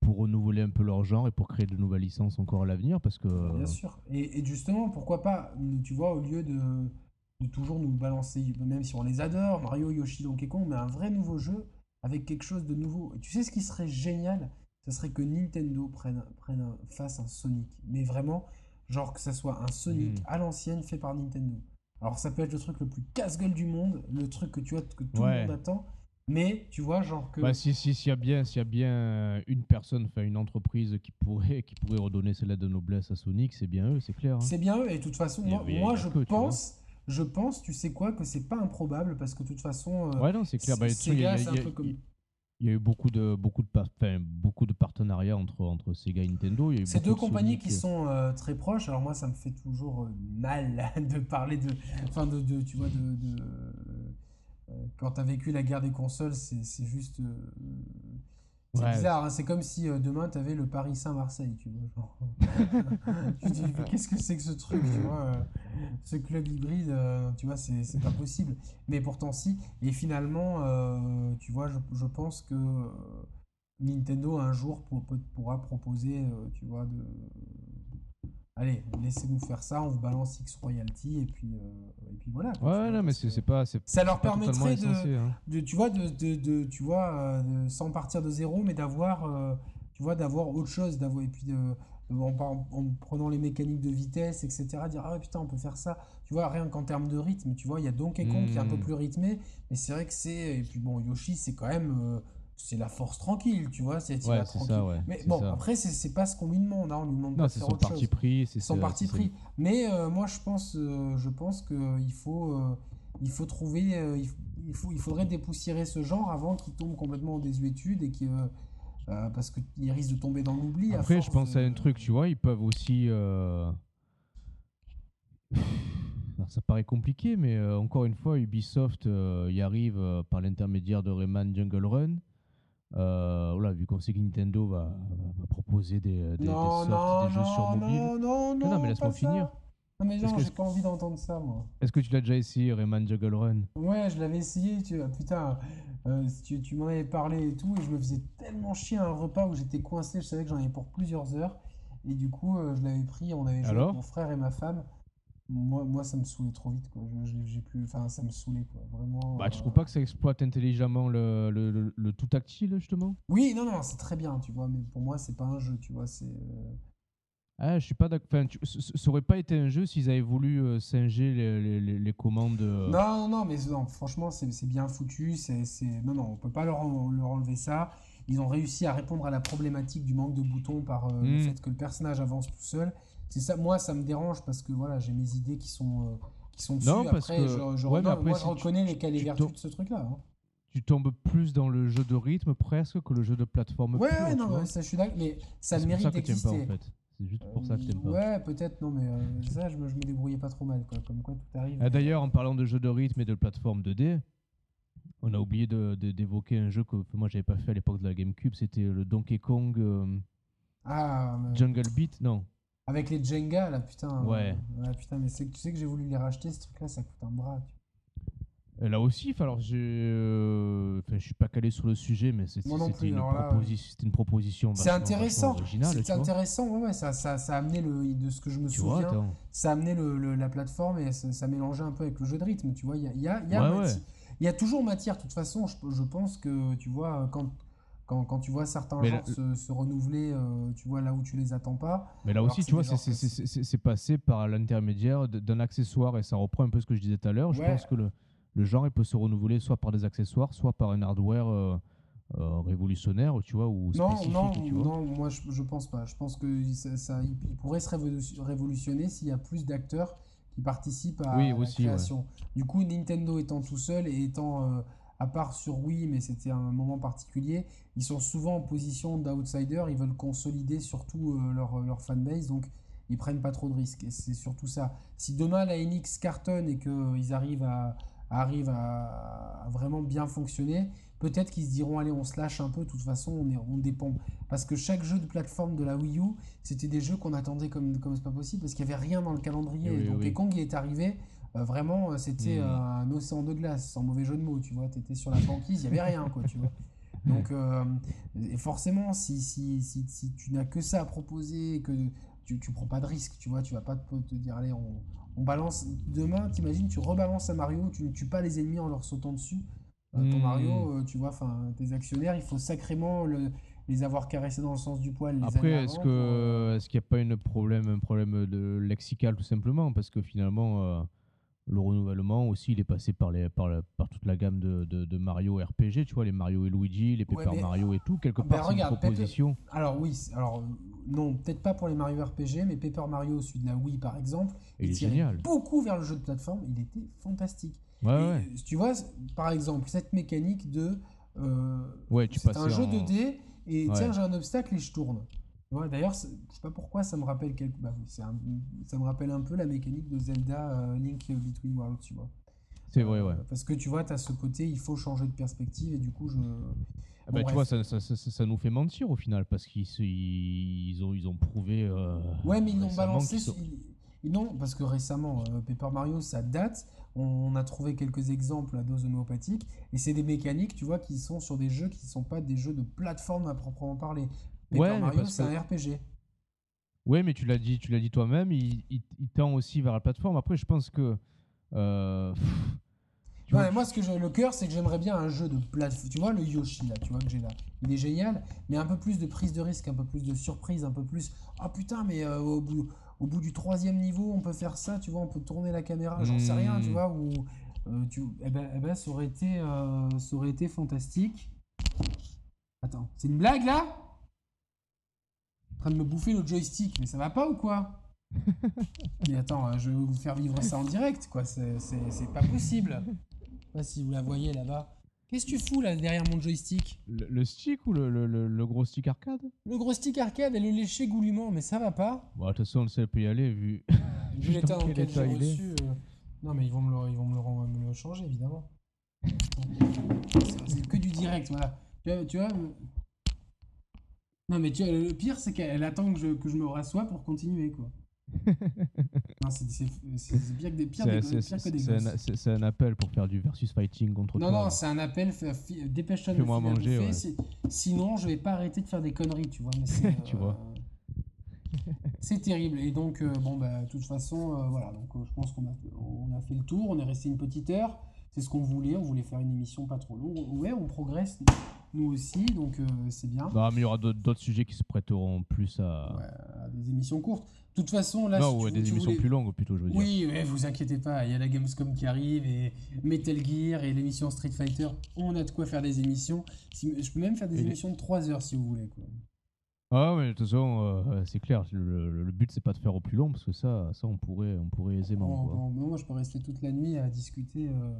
pour renouveler un peu leur genre et pour créer de nouvelles licences encore à l'avenir, parce que. Bien sûr. Et, justement, pourquoi pas, tu vois, au lieu de, de, toujours nous balancer, même si on les adore, Mario, Yoshi, Donkey Kong, mais un vrai nouveau jeu avec quelque chose de nouveau. Et tu sais ce qui serait génial? Ce serait que Nintendo prenne, prenne face un Sonic, mais vraiment, genre que ça soit un Sonic hmm. à l'ancienne fait par Nintendo. Alors ça peut être le truc le plus casse-gueule du monde, le truc que tu vois que tout le monde attend, Mais tu vois, genre que. Bah, si, si, s'il y a bien, s'il y a bien une personne, enfin une entreprise qui pourrait, qui pourrait redonner celle de noblesse à Sonic, c'est bien eux, c'est clair. Hein. C'est bien eux, et de toute façon, moi, moi je pense, je pense, tu sais quoi, que c'est pas improbable parce que de toute façon. Euh, ouais, non, c'est clair. Bah, Sega, c'est un peu comme. Il y a eu beaucoup de, beaucoup de, enfin, beaucoup de partenariats entre, entre Sega et Nintendo. C'est deux compagnies qui sont euh, très proches. Alors moi, ça me fait toujours euh, mal de parler de, enfin de, de, tu vois, de, de quand tu as vécu la guerre des consoles, c'est juste c'est bizarre, hein, c'est comme si euh, demain tu avais le Paris Saint-Marseille, tu vois. tu dis, qu'est-ce que c'est que ce truc, tu vois euh, Ce club hybride, euh, tu vois, c'est pas possible. Mais pourtant, si. Et finalement, tu vois, je, je, pense que Nintendo un jour pourra proposer, tu vois, de, allez, laissez-nous faire ça, on vous balance X royalty et puis, euh, et puis voilà. ouais, non, mais c'est pas. Ça leur permettrait hein. de, tu vois, de, de, tu vois, euh, sans partir de zéro, mais d'avoir, euh, tu vois, d'avoir autre chose, d'avoir et puis de, en, prenant les mécaniques de vitesse, etc. Dire ah putain, on peut faire ça. Tu vois, rien qu'en termes de rythme, tu vois, il y a Donkey Kong qui est un peu hmm. plus rythmé, mais c'est vrai que c'est et puis bon, Yoshi, c'est quand même c'est la force tranquille, tu vois. C'est ouais, ça, ouais, Mais bon, après, c'est pas ce qu'on lui demande. Hein, on lui demande non, c'est son parti pris. C'est son parti pris. Mais euh, moi, je pense, euh, je pense qu'il faut, euh, il faut trouver, il, faut, il faudrait dépoussiérer ce genre avant qu'il tombe complètement en désuétude et que parce qu'il risque de tomber dans l'oubli. Après, je pense à un truc, tu vois, ils peuvent aussi. ça paraît compliqué, mais encore une fois, Ubisoft y arrive par l'intermédiaire de Rayman Jungle Run. Euh, voilà, vu qu'on sait que Nintendo va, proposer des, des, non, non, des jeux sur mobile. Non, non, non. non, mais laisse-moi finir. Non, mais genre, j'ai pas envie d'entendre ça, moi. Est-ce que tu l'as déjà essayé, Rayman Juggle Run? Ouais, je l'avais essayé, tu putain. Euh, tu, tu m'en avais parlé et tout, et je me faisais tellement chier à un repas où j'étais coincé, je savais que j'en avais pour plusieurs heures. Et du coup, euh, je l'avais pris, on avait joué avec mon frère et ma femme moi, moi, ça me saoulait trop vite, quoi. J'ai plus, enfin, ça me saoulait, quoi. Vraiment. Bah, tu trouves pas que ça exploite intelligemment le, le, le, tout tactile, justement? Oui, non, non, c'est très bien, tu vois. Mais pour moi, c'est pas un jeu, tu vois. C'est. Euh, ah, je suis pas d'accord. Enfin, ça aurait pas été un jeu s'ils avaient voulu euh, singer les, les, les, commandes. Euh. Non, non, mais non, franchement, c'est bien foutu. C'est, non, non, on peut pas leur, leur, enlever ça. Ils ont réussi à répondre à la problématique du manque de boutons par le hmm. fait que le personnage avance tout seul c'est ça moi ça me dérange parce que voilà j'ai mes idées qui sont euh, qui sont dessus non, parce après, que... je, moi je reconnais les qualités vertus de ce truc là hein. tu tombes plus dans le jeu de rythme presque que le jeu de plateforme ouais, ouais non ça je suis d'accord mais ça mérite d'exister en fait c'est juste pour ça que t'aimes pas. Ouais, peut-être, non, mais euh, ça, je me, je me, débrouillais pas trop mal, quoi. Comme quoi, tout arrive. Ah, D'ailleurs, en parlant de jeu de rythme et de plateforme 2D, on a oublié d'évoquer un jeu que moi, j'avais pas fait à l'époque de la GameCube. C'était le Donkey Kong euh, ah, Jungle Beat. Non, avec les Jenga, là, putain. Ouais. ouais putain, mais tu sais que j'ai voulu les racheter, ce truc-là, ça coûte un bras. Tu... Là aussi, alors je euh, enfin, je suis pas calé sur le sujet, mais c'était une, une, proposition. C'est intéressant. C'est intéressant, ouais, ouais ça, ça, ça, a amené le, de ce que je me souviens, ça a amené le, la plateforme et ça, ça, mélangeait un peu avec le jeu de rythme. Tu vois, il y a, y, a, y, a y a toujours matière. De toute façon, je, je pense que tu vois quand quand, quand, tu vois certains genres se, se, renouveler, euh, tu vois là où tu les attends pas. Mais là aussi, tu vois, c'est passé par l'intermédiaire d'un accessoire et ça reprend un peu ce que je disais tout à l'heure. Je pense que le, le, genre il peut se renouveler soit par des accessoires, soit par un hardware euh, euh, révolutionnaire, tu vois, ou spécifique. Non, tu vois. non, moi je, je, pense pas. Je pense que ça, il, pourrait se révolutionner s'il y a plus d'acteurs qui participent à, la création. Du coup, Nintendo étant tout seul et étant à part sur Wii, mais c'était un moment particulier, ils sont souvent en position d'outsider, ils veulent consolider surtout euh, leur, leur fanbase, donc ils prennent pas trop de risques. Et c'est surtout ça. Si demain la NX cartonne et qu'ils arrivent à, arrivent à, vraiment bien fonctionner, peut-être qu'ils se diront allez on se lâche un peu, de toute façon on, est, on dépend. Parce que chaque jeu de plateforme de la Wii U, c'était des jeux qu'on attendait comme comme c'est pas possible, parce qu'il n'y avait rien dans le calendrier. donc oui. Kong est arrivé, euh, vraiment, euh, c'était hmm. un océan de glace, sans mauvais jeu de mots, tu vois. Tu étais sur la banquise, il n'y avait rien, quoi, tu vois. Donc, euh, forcément, si, si, si, si tu n'as que ça à proposer, que tu ne prends pas de risque, tu vois, tu vas pas te, te dire, allez, on, on balance. Demain, t'imagines, tu rebalances à Mario, tu ne tues pas les ennemis en leur sautant dessus. Ton hmm. Mario, tu vois, enfin, tes actionnaires, il faut sacrément le, les avoir caressés dans le sens du poil. Après, est-ce que est-ce qu'il n'y a pas une problème, un problème de lexical tout simplement? Parce que finalement le renouvellement aussi, il est passé par, les, par, par toute la gamme de, de, Mario RPG, tu vois, les Mario et Luigi, les Paper Mario et tout. Quelque part, c'est une proposition. Alors, oui, alors non, peut-être pas pour les Mario RPG, mais Paper Mario, celui de la Wii par exemple, il, est génial. beaucoup vers le jeu de plateforme, il était fantastique. Ouais, ouais. Tu vois, par exemple, cette mécanique de. Euh, ouais, tu c'est un jeu 2D et tiens, j'ai un obstacle et je tourne. D'ailleurs, je sais pas pourquoi ça me rappelle quelque... Bah, ça me rappelle un peu la mécanique de Zelda euh, Link Between Worlds, tu vois. C'est vrai, ouais. Parce que tu vois, tu as ce côté, il faut changer de perspective et du coup, je. Ah bah, tu vois, ça, ça, ça, nous fait mentir au final parce qu'ils ils ont, ils ont prouvé. Euh, ouais, mais ils l'ont balancé. Non, parce que récemment, euh, Paper Mario, ça date. On, a trouvé quelques exemples à dose homéopathique. Et c'est des mécaniques, tu vois, qui sont sur des jeux qui ne sont pas des jeux de plateforme à proprement parler. Paper Mario, c'est un RPG. Ouais, mais tu l'as dit, tu l'as dit toi-même, il, il, tend aussi vers la plateforme. Après, je pense que. Euh, moi, ce que j'ai le cœur, c'est que j'aimerais bien un jeu de plateforme. Tu vois, le Yoshi, là, tu vois, que j'ai là. Il est génial, mais un peu plus de prise de risque, un peu plus de surprise, un peu plus. Ah putain, mais euh, au, bout, au bout du troisième niveau, on peut faire ça, tu vois, on peut tourner la caméra, j'en sais rien, tu hmm. vois, ou. Euh, tu... eh, ben, eh ben, ça, aurait été, ça aurait été fantastique. Attends, c'est une blague là? Train de me bouffer le joystick, mais ça va pas ou quoi Mais attends, euh, je vais vous faire vivre ça en direct, quoi. C'est pas possible. Je sais pas si vous la voyez là-bas. Qu'est-ce que tu fous là derrière mon joystick? Le, stick ou le, le, gros stick arcade? Le gros stick arcade et le léché goulûment, mais ça va pas Bon, de toute façon, on sait peut y aller vu. vu l'état dans lequel j'ai reçu. Euh, non, mais ils vont me le, ils vont me le, me le changer évidemment. C'est que du direct, voilà. Tu vois, tu vois non, mais tu vois, le pire, c'est qu'elle attend que je, que je me rassoie pour continuer, quoi. c'est bien que des pires, des, que des C'est un, appel pour faire du versus fighting contre non, toi. Non, non, c'est un appel. Dépêche-toi de moi manger. Ouais. Sinon, je vais pas arrêter de faire des conneries, tu vois. Mais tu vois. Euh, c'est terrible. Et donc, euh, bon, bah, de toute façon, euh, voilà. Donc, je pense qu'on a, on a fait le tour. On est resté une petite heure. C'est ce qu'on voulait. On voulait faire une émission pas trop longue. Ouais, on progresse nous aussi, donc euh, c'est bien. Non, mais il y aura d'autres sujets qui se prêteront plus à... des émissions courtes. De toute façon, là. Non, des émissions plus longues plutôt, je veux dire. Oui, mais vous inquiétez pas, il y a la Gamescom qui arrive et Metal Gear et l'émission Street Fighter. On a de quoi faire des émissions. je peux même faire des émissions de 3 heures si vous voulez. Quoi. Ah, mais de toute façon, euh, c'est clair. Le, le but, c'est pas de faire au plus long parce que ça, ça on, pourrait, on pourrait aisément. moi, je peux rester toute la nuit à discuter. Euh,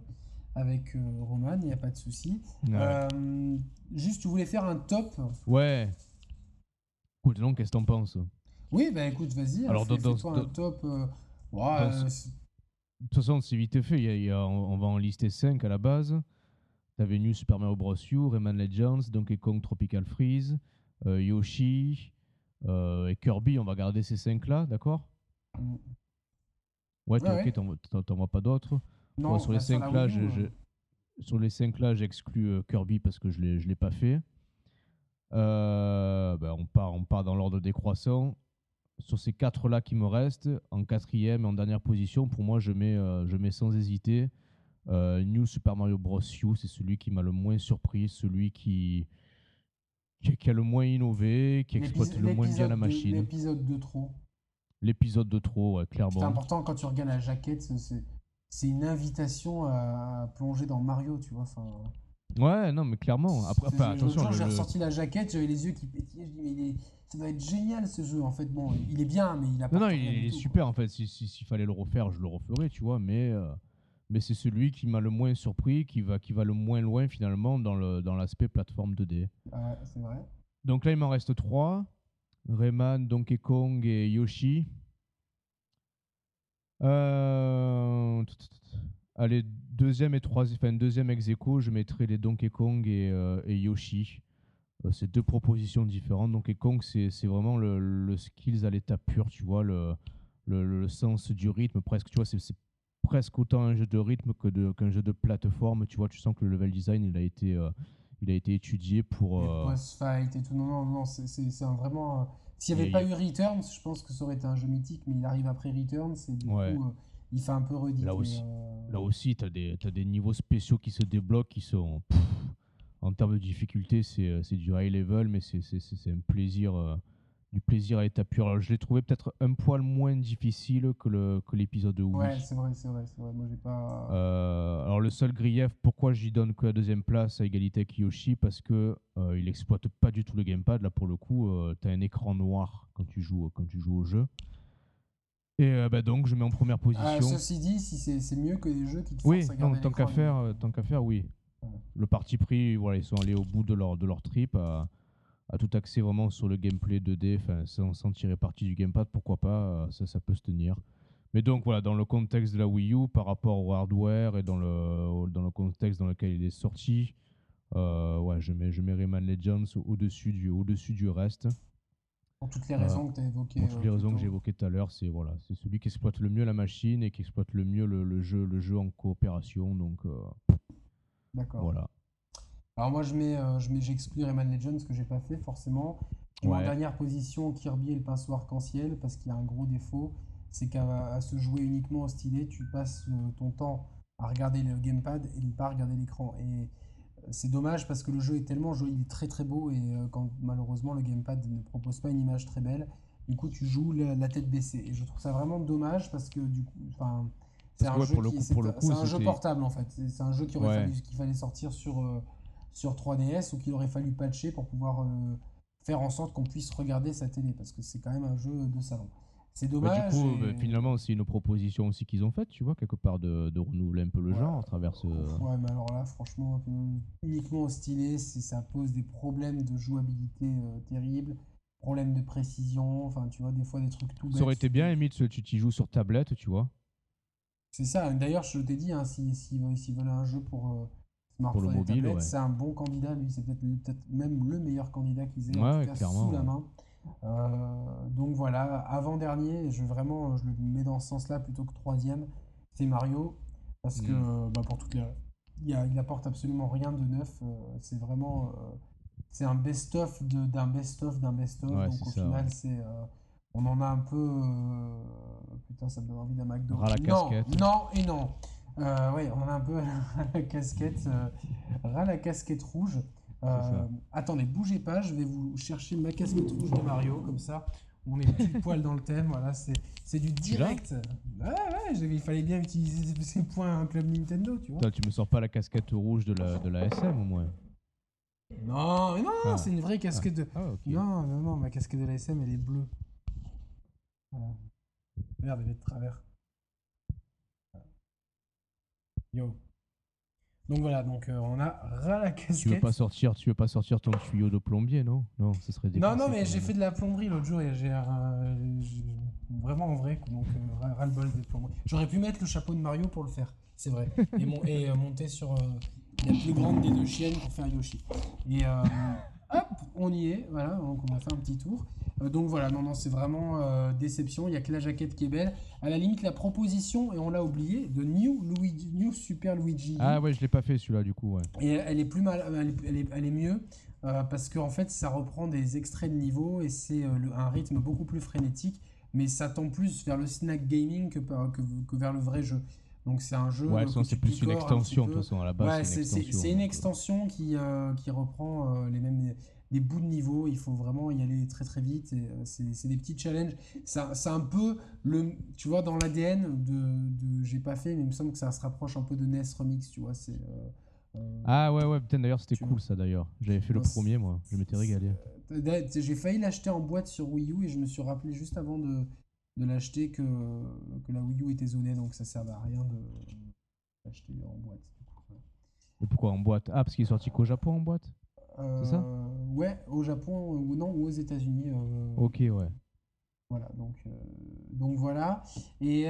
avec euh, Roman, il n'y a pas de souci. Euh, juste, tu voulais faire un top Ouais. Écoute, donc, qu'est-ce que t'en penses? Oui, bah écoute, vas-y. Alors, fais, dans, un top. Euh, de toute façon, c'est vite fait. Il y a, on, va en lister 5 à la base. T'avais New Super Mario Bros. U, Rayman Legends, Donkey Kong Tropical Freeze, Yoshi et Kirby. On va garder ces 5 là, d'accord? Mm. Ouais, ok, t'en vois pas d'autres sur, les cinq là, sur les 5 là, j'exclus euh, Kirby parce que je ne l'ai pas fait. Euh, ben, on, part, on part dans l'ordre décroissant. Sur ces 4 là qui me restent, en quatrième et en dernière position, pour moi, je mets, euh, je mets sans hésiter New Super Mario Bros. U. C'est celui qui m'a le moins surpris, celui qui, qui, a le moins innové, qui exploite le moins bien la machine. L'épisode de trop. L'épisode de trop, clairement. C'est important quand tu regardes la jaquette, c'est c'est une invitation à plonger dans Mario, tu vois. Enfin, ouais, non, mais clairement. Après, attention. j'ai ressorti la jaquette, j'avais les yeux qui pétillaient. Je dis, mais ça doit être génial ce jeu. En fait, bon, il est bien, mais il a pas. Non, non, il, est super. En fait, s'il si, fallait le refaire, je le referais, tu vois. Mais, euh, mais c'est celui qui m'a le moins surpris, qui va, qui va le moins loin finalement dans l'aspect dans plateforme 2D. Ouais, c'est vrai. Donc là, il m'en reste trois Rayman, Donkey Kong et Yoshi. Euh, allez, deuxième et troisième, enfin deuxième ex aequo, je mettrai les Donkey Kong et, euh, Yoshi. Euh, c'est deux propositions différentes. Donkey Kong, c'est vraiment le, skills à l'état pur, tu vois, le, le, sens du rythme, presque, tu vois, c'est presque autant un jeu de rythme que qu'un jeu de plateforme. Tu vois, tu sens que le level design, il a été, il a été étudié pour. boss fight et tout. Non, non, non, c'est vraiment s'il n'y avait pas eu Returns, je pense que ça aurait été un jeu mythique, mais il arrive après Returns et du coup, euh, il fait un peu redit. Là aussi, euh, là aussi tu as, as, des niveaux spéciaux qui se débloquent, qui sont. en termes de difficulté, c'est euh, du high level, mais c'est un plaisir du plaisir à l'état pur. Alors, je l'ai trouvé peut-être un poil moins difficile que, le, que l'épisode de Wii. Ouais, c'est vrai, c'est vrai, c'est vrai. Moi, j'ai pas. Euh, alors, le seul grief, pourquoi j'y donne que la deuxième place à égalité avec Yoshi? Parce que euh, il exploite pas du tout le gamepad. Là, pour le coup, euh, tu as un écran noir quand tu joues, quand tu joues au jeu. Et bah, donc, je mets en première ah, position. Ah, ceci dit, si c'est, mieux que les jeux qui te oui, non, tant qu'à faire, tant qu'à faire, oui. Le parti pris, voilà, ils sont allés au bout de leur, de leur trip. À, à tout axer vraiment sur le gameplay 2D, sans, sans tirer parti du gamepad, pourquoi pas, euh, ça, ça peut se tenir. Mais donc voilà, dans le contexte de la Wii U, par rapport au hardware et dans le, dans le contexte dans lequel il est sorti, euh, ouais, je mets, je mets Rayman Legends au-dessus du, au -dessus du reste. Pour toutes les raisons que tu as évoquées. Pour toutes les raisons que j'ai évoquées tout à l'heure, c'est voilà, celui qui exploite le mieux la machine et qui exploite le mieux le, le jeu, le jeu en coopération. Donc D'accord. Voilà. Alors moi je mets, euh, je mets, j'exclus Rayman Legends ce que j'ai pas fait forcément. En dernière position Kirby et le pinceau arc-en-ciel parce qu'il y a un gros défaut, c'est qu'à se jouer uniquement au stylet, tu passes euh, ton temps à regarder le gamepad et ne pas regarder l'écran. Et euh, c'est dommage parce que le jeu est tellement joli, il est très très beau et quand malheureusement le gamepad ne propose pas une image très belle, du coup tu joues la, tête baissée. Et je trouve ça vraiment dommage parce que du coup, enfin, c'est un, jeu, un jeu portable en fait. C'est un jeu qui aurait fallu qu'il fallait sortir sur sur 3DS ou qu'il aurait fallu patcher pour pouvoir euh, faire en sorte qu'on puisse regarder sa télé parce que c'est quand même un jeu de salon. C'est bah, dommage. du coup, bah, finalement, c'est une proposition aussi qu'ils ont faite, tu vois, quelque part de, de renouveler un peu le genre à travers ce. Ouais, mais alors là, franchement, uniquement au stylet, ça pose des problèmes de jouabilité euh, terribles, problèmes de précision, enfin, tu vois, des fois des trucs tout Ça aurait été bien, Emile, tu t'y joues sur tablette, tu vois. C'est ça. D'ailleurs, je t'ai dit, hein, s'ils si, si, veulent un jeu pour. Euh, pour le mobile, c'est un bon candidat, lui, c'est peut-être même le meilleur candidat qu'ils aient en tout cas, sous la main. Euh, donc voilà, avant-dernier, je vraiment je le mets dans ce sens-là plutôt que troisième, c'est Mario, parce que mm. bah, pour toutes les il, il apporte absolument rien de neuf, euh, c'est vraiment euh, c'est un best-of d'un best-of d'un best-of, donc au final c'est on en a un peu putain ça me donne envie d'un McDo. Non, non et non. Euh, oui, on a un peu la casquette, euh, la casquette rouge. Euh, attendez, bougez pas, je vais vous chercher ma casquette rouge de Mario, comme ça. On est tout poil dans le thème, voilà, c'est du direct. Ouais, ouais, il fallait bien utiliser ces points un club Nintendo, tu vois. tu me sors pas la casquette rouge de la, de la SM au moins Non, mais non, ah. c'est une vraie casquette de. Ah, non, non, non, ma casquette de la SM, elle est bleue. Merde, elle est de travers. Yo. Donc voilà, donc euh, on a ras la casquette. Tu veux pas sortir, tu veux pas sortir ton tuyau de plombier, non? Non, ce serait Non, non, mais j'ai fait de la plomberie l'autre jour et j'ai vraiment en vrai, donc euh, ras le bol des plomberies. J'aurais pu mettre le chapeau de Mario pour le faire, c'est vrai, et, et euh, monter sur la plus grande des deux chiennes pour faire Yoshi. Et hop, on y est, voilà, donc on a fait un petit tour. Euh, donc voilà, non, non, c'est vraiment euh, déception. Il n'y a que la jaquette qui est belle. À la limite, la proposition, et on l'a oublié, de New, Luigi, New Super Luigi. Ah ouais, je l'ai pas fait celui-là du coup. Ouais. Et elle est plus mal, elle est, elle est, mieux euh, parce qu'en fait, ça reprend des extraits de niveau et c'est un rythme beaucoup plus frénétique, mais ça tend plus vers le snack gaming que, que, que vers le vrai jeu. Donc c'est un jeu. Ouais, c'est plus une extension de toute façon à la base. Ouais, c'est une, extension qui, qui reprend les mêmes des bouts de niveau, il faut vraiment y aller très très vite. Euh, c'est des petits challenges. C'est un peu le, tu vois, dans l'ADN de, j'ai pas fait, mais il me semble que ça se rapproche un peu de NES Remix, tu vois. C'est euh, euh, ah ouais ouais peut d'ailleurs c'était cool ça d'ailleurs. J'avais fait le premier moi, je m'étais régalé. J'ai failli l'acheter en boîte sur Wii U et je me suis rappelé juste avant de, de l'acheter que, que la Wii U était zonée donc ça servait à rien de l'acheter en boîte. Et pourquoi en boîte? Ah parce qu'il est sorti qu'au Japon en boîte? C'est ça? Euh, Ouais, au Japon ou non, ou aux États-Unis. Euh, ok, ouais. Voilà, donc, euh, donc voilà. Et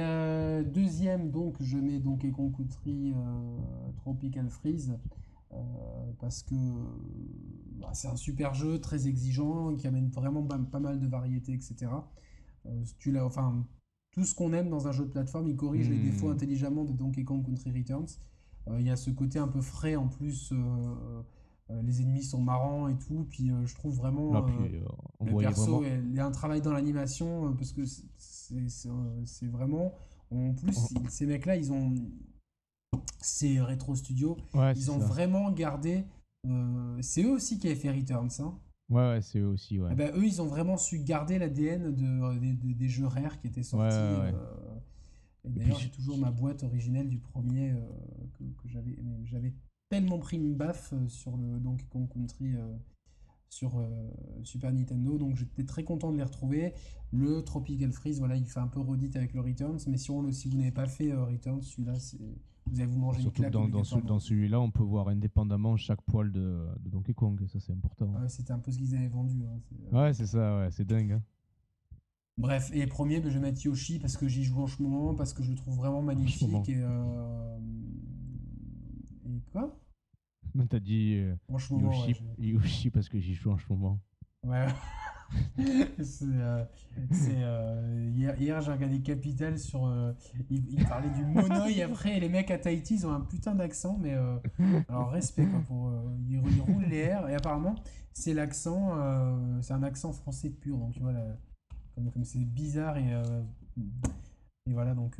deuxième, donc, je mets donc Econ Country Tropical Freeze. parce que bah, c'est un super jeu très exigeant qui amène vraiment pas, mal de variétés, etc. tu enfin, tout ce qu'on aime dans un jeu de plateforme, il corrige les hmm. défauts intelligemment de Donkey Kong Country Returns. Il y a ce côté un peu frais en plus euh, les ennemis sont marrants et tout. Puis euh, je trouve vraiment euh, le perso, il y a un travail dans l'animation parce que c'est vraiment. En plus, ces mecs-là, ils ont. C'est Retro Studio. ils ont vraiment gardé. c'est eux aussi qui avaient fait Returns. Hein. Ouais, ouais, c'est eux aussi, ouais. Eh ben, eux, ils ont vraiment su garder l'ADN de, des jeux rares qui étaient sortis. D'ailleurs, j'ai toujours ma boîte originelle du premier que, que j'avais. J'avais tellement pris une baffe sur le Donkey Kong Country sur euh, Super Nintendo. Donc j'étais très content de les retrouver. Le Tropical Freeze, voilà, il fait un peu redite avec le Returns. Mais si, on, si vous n'avez pas fait euh, Returns, celui-là, vous allez vous manger Surtout une dans, dans, celui-là, on peut voir indépendamment chaque poil de, Donkey Kong. Ça, c'est important. C'était un peu ce qu'ils avaient vendu. Hein, euh. Ouais, c'est ça, ouais, c'est dingue. Hein. Bref, et premier, ben, je vais mettre Yoshi parce que j'y joue en ce moment, parce que je le trouve vraiment magnifique. Et, et quoi? Non, t'as dit euh, Yoshi, Yoshi, parce que j'y joue en ce moment. Ouais. c'est, euh, euh, hier, hier j'ai regardé Capital sur. il, il, parlait du monoï après, et les mecs à Tahiti, ils ont un putain d'accent, mais. alors, respect, quoi. Pour, ils, roulent les airs, et apparemment, c'est l'accent. c'est un accent français pur, donc tu vois, comme, comme c'est bizarre, et. et voilà, donc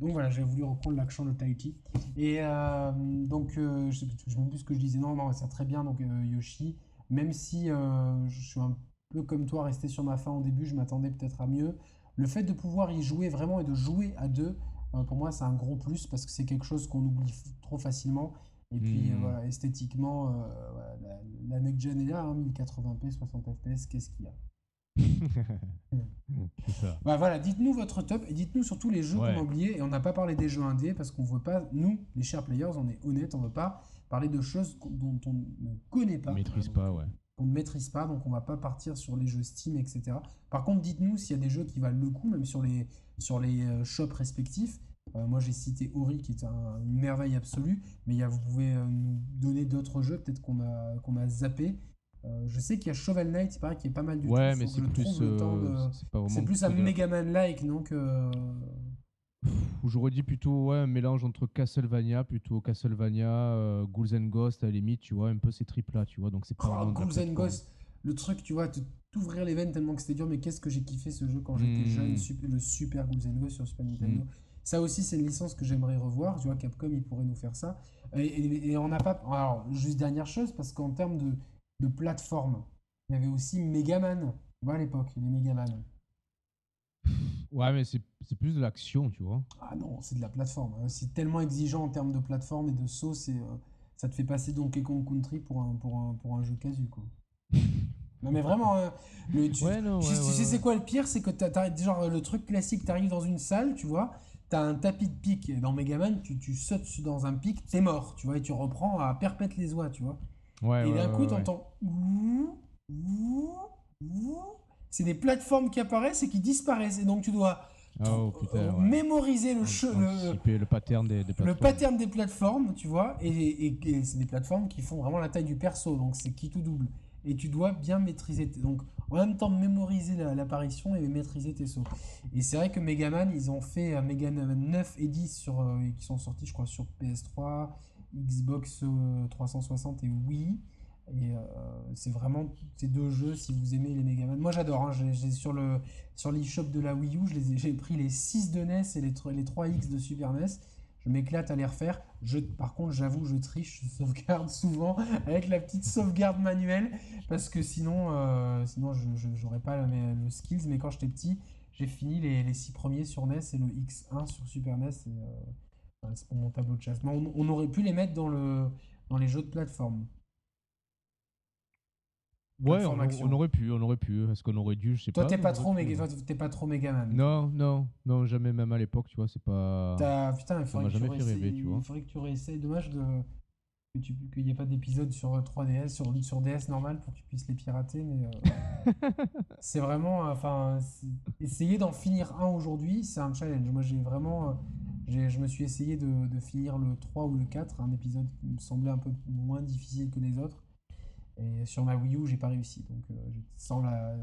donc voilà, j'ai voulu reprendre l'accent de Tahiti. Et euh, donc, euh, je ne sais plus ce que je disais. Non, non, c'est très bien, donc euh, Yoshi. Même si je suis un peu comme toi, resté sur ma fin au début, je m'attendais peut-être à mieux. Le fait de pouvoir y jouer vraiment et de jouer à deux, pour moi, c'est un gros plus parce que c'est quelque chose qu'on oublie trop facilement. Et puis, hmm. voilà, esthétiquement, la, la next-gen est là, 1080p, hein, 60 fps, qu'est-ce qu'il y a? bah voilà, dites-nous votre top et dites-nous surtout les jeux qu'on a oubliés. Et on n'a pas parlé des jeux indés parce qu'on veut pas, nous, les chers players, on est honnête, on veut pas parler de choses dont on ne connaît pas. Maîtrise pas, ouais. On ne maîtrise pas, donc on va pas partir sur les jeux Steam, etc. Par contre, dites-nous s'il y a des jeux qui valent le coup, même sur les, sur les euh, shops respectifs. Euh, moi, j'ai cité Ori, qui est une merveille absolue, mais y a, vous pouvez euh, nous donner d'autres jeux, peut-être qu'on a, qu'on a zappé. Euh, je sais qu'il y a Shovel Knight, il paraît qu'il est pas mal du ouais, mais c'est plus, euh, c'est plus un Megaman-like, donc. J'aurais dit plutôt ouais, un mélange entre Castlevania, plutôt Castlevania, euh, Ghouls and Ghosts à la limite, tu vois, un peu ces triples là, tu vois, donc c'est pas oh, Ghouls and Ghosts, le truc, tu vois, t'ouvrir les veines tellement que c'était dur, mais qu'est-ce que j'ai kiffé ce jeu quand j'étais hmm. jeune, le super Ghouls and Ghosts sur Super Nintendo. Hmm. Ça aussi, c'est une licence que j'aimerais revoir, tu vois, Capcom, il pourrait nous faire ça. Et, et on n'a pas. Alors, juste dernière chose, parce qu'en termes de de plateforme. Il y avait aussi Megaman, tu vois, à l'époque, les Megaman. Ouais, mais c'est plus de l'action, tu vois. Ah non, c'est de la plateforme. Hein. C'est tellement exigeant en termes de plateforme et de saut, c'est euh, ça te fait passer Donkey Kong Country pour un, pour un, pour un jeu casu, quoi. non, mais vraiment, hein, tu, sais, c'est quoi le pire? C'est que t'as, genre le truc classique, t'arrives dans une salle, tu vois, t'as un tapis de pique. Dans Megaman, tu, tu sautes dans un pic, t'es mort, tu vois, et tu reprends à perpète les oies, tu vois et d'un coup, tu entends. C'est des plateformes qui apparaissent et qui disparaissent. Et donc, tu dois oh, mémoriser le, le, le, pattern des, plateformes. Le pattern des plateformes, tu vois. Et, et, c'est des plateformes qui font vraiment la taille du perso. Donc, c'est qui tout double. Et tu dois bien maîtriser. Donc, en même temps, mémoriser l'apparition et maîtriser tes sauts. Et c'est vrai que Megaman, ils ont fait un Megaman 9 et 10 sur, euh, qui sont sortis, je crois, sur PS3, Xbox 360 euh, et Wii. Euh, c'est vraiment ces deux jeux, si vous aimez les Megaman. Moi j'adore, hein, j'ai, sur, le, sur l'eShop de la Wii U, j'ai pris les 6 de NES et les, les 3X de Super NES. Je m'éclate à les refaire. Je, par contre, j'avoue, je triche, je sauvegarde souvent avec la petite sauvegarde manuelle parce que sinon, euh, sinon je n'aurais pas le, skills. Mais quand j'étais petit, j'ai fini les, les 6 premiers sur NES et le X1 sur Super NES. C'est pour mon tableau de chasse. Mais on, aurait pu les mettre dans, le, dans les jeux de plateforme. Ouais, on, aurait pu, on aurait pu. Est-ce qu'on aurait dû Je sais Toi, pas. Toi, t'es pas, trop méga, t'es pas trop Megaman. Non, non, non, jamais, même à l'époque, tu vois, c'est pas. Putain, il faudrait, que fait rêver, tu vois. il faudrait que tu réessayes. Dommage de qu'il n'y ait pas d'épisode sur 3DS, sur, sur DS normal pour que tu puisses les pirater, mais euh, c'est vraiment, enfin, essayer d'en finir un aujourd'hui, c'est un challenge. Moi, j'ai vraiment, euh, je me suis essayé de, finir le 3 ou le 4, un épisode qui me semblait un peu moins difficile que les autres. Et sur ma Wii U, j'ai pas réussi. Donc, euh, sans la,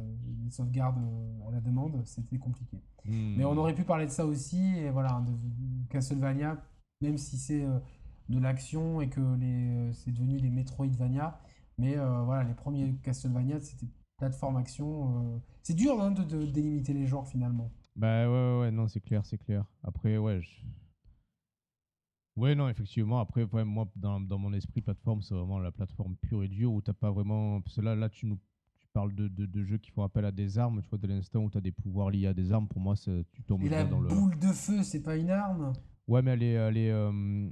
les sauvegardes euh, à la demande, c'était compliqué. Hmm. Mais on aurait pu parler de ça aussi. Et voilà, de, Castlevania, même si c'est euh, de l'action et que c'est devenu des Metroidvania. Mais voilà, les premiers Castlevania, c'était plateforme action. c'est dur hein, de délimiter les genres finalement. Bah ouais, ouais, non, c'est clair, c'est clair. Après, ouais. Ouais, non, effectivement. Après, moi, dans, dans, mon esprit, plateforme, c'est vraiment la plateforme pure et dure où t'as pas vraiment. Parce que là, là tu nous tu parles de, de, de, jeux qui font appel à des armes. Tu vois, dès l'instant où tu as des pouvoirs liés à des armes, pour moi, tu tombes Et la dans le. boule de feu, c'est pas une arme? Ouais, mais elle est. Elle est, euh,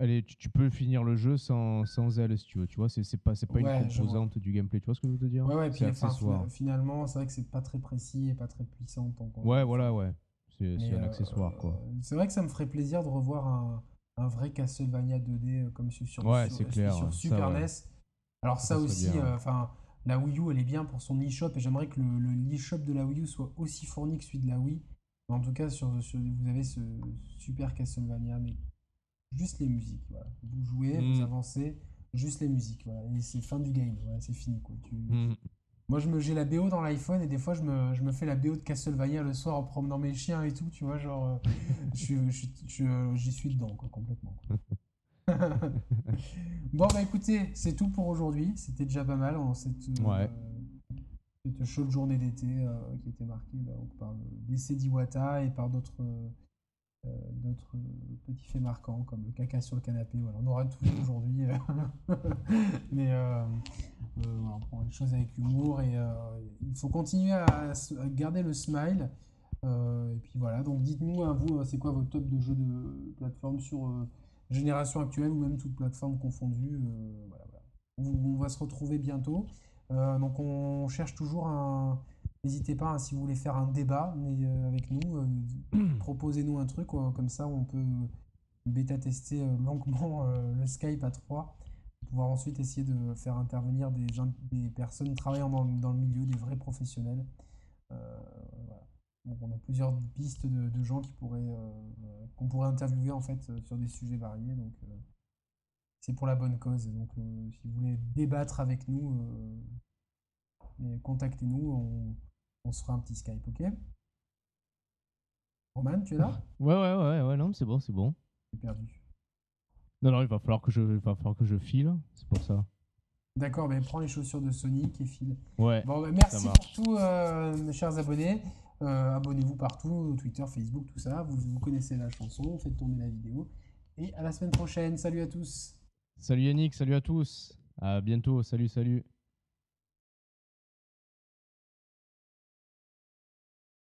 est tu, peux finir le jeu sans, sans elle, si tu veux. Tu vois, c'est pas, pas une composante du gameplay. Tu vois ce que je veux te dire? Ouais, ouais, puis accessoire. finalement, c'est vrai que c'est pas très précis et pas très puissant. ouais, voilà, ouais. C'est un euh, accessoire, quoi. C'est vrai que ça me ferait plaisir de revoir un un vrai Castlevania 2D euh, comme sur, sur, Super NES. Alors ça, aussi, euh, enfin, la Wii U, elle est bien pour son eShop et j'aimerais que le, le eShop de la Wii U soit aussi fourni que celui de la Wii. En tout cas, sur, vous avez ce super Castlevania, mais juste les musiques. Vous jouez, vous mm. avancez, juste les musiques. Et c'est fin du game, c'est fini. Quoi. Tu, mm. Moi, je me, j'ai la BO dans l'iPhone et des fois, je me, je me fais la BO de Castlevania le soir en promenant mes chiens et tout, tu vois, genre, euh, je, je, j'y suis dedans, quoi, complètement. bon, bah écoutez, c'est tout pour aujourd'hui. C'était déjà pas mal en cette, euh, cette chaude journée d'été euh, qui était marquée bah, par le décès d'Iwata et par d'autres d'autres petits faits marquants comme le caca sur le canapé. Voilà, on aura tout aujourd'hui. Mais euh, on prend les choses avec humour et euh, il faut continuer à, garder le smile. Euh, et puis voilà, donc dites-nous, à vous, c'est quoi votre top de jeux de plateforme sur génération actuelle ou même toute plateforme confondue. Voilà, On, va se retrouver bientôt. donc on cherche toujours un. N'hésitez pas, hein, si vous voulez faire un débat mais, avec nous, proposez-nous un truc, comme ça on peut bêta-tester longuement le Skype à 3 pouvoir ensuite essayer de faire intervenir des, des personnes travaillant dans, dans, le milieu, des vrais professionnels. Euh, voilà. on a plusieurs pistes de, de gens qui pourraient, euh, qu'on pourrait interviewer en fait euh, sur des sujets variés. Donc, c'est pour la bonne cause. Donc, si vous voulez débattre avec nous, contactez-nous. On, on, se fera un petit Skype, ok? Roman, tu es là? Ouais, ouais, ouais, ouais, non, c'est bon, c'est bon. J'ai perdu. Non, non, il va falloir que je, va falloir que je file, c'est pour ça. D'accord, mais prends les chaussures de Sonic et file. Ouais. Bon, bah, merci pour tout, euh, mes chers abonnés. Euh, abonnez-vous partout, Twitter, Facebook, tout ça. Vous, vous connaissez la chanson, faites tourner la vidéo. Et à la semaine prochaine. Salut à tous. Salut Yannick, salut à tous. À bientôt. Salut, salut.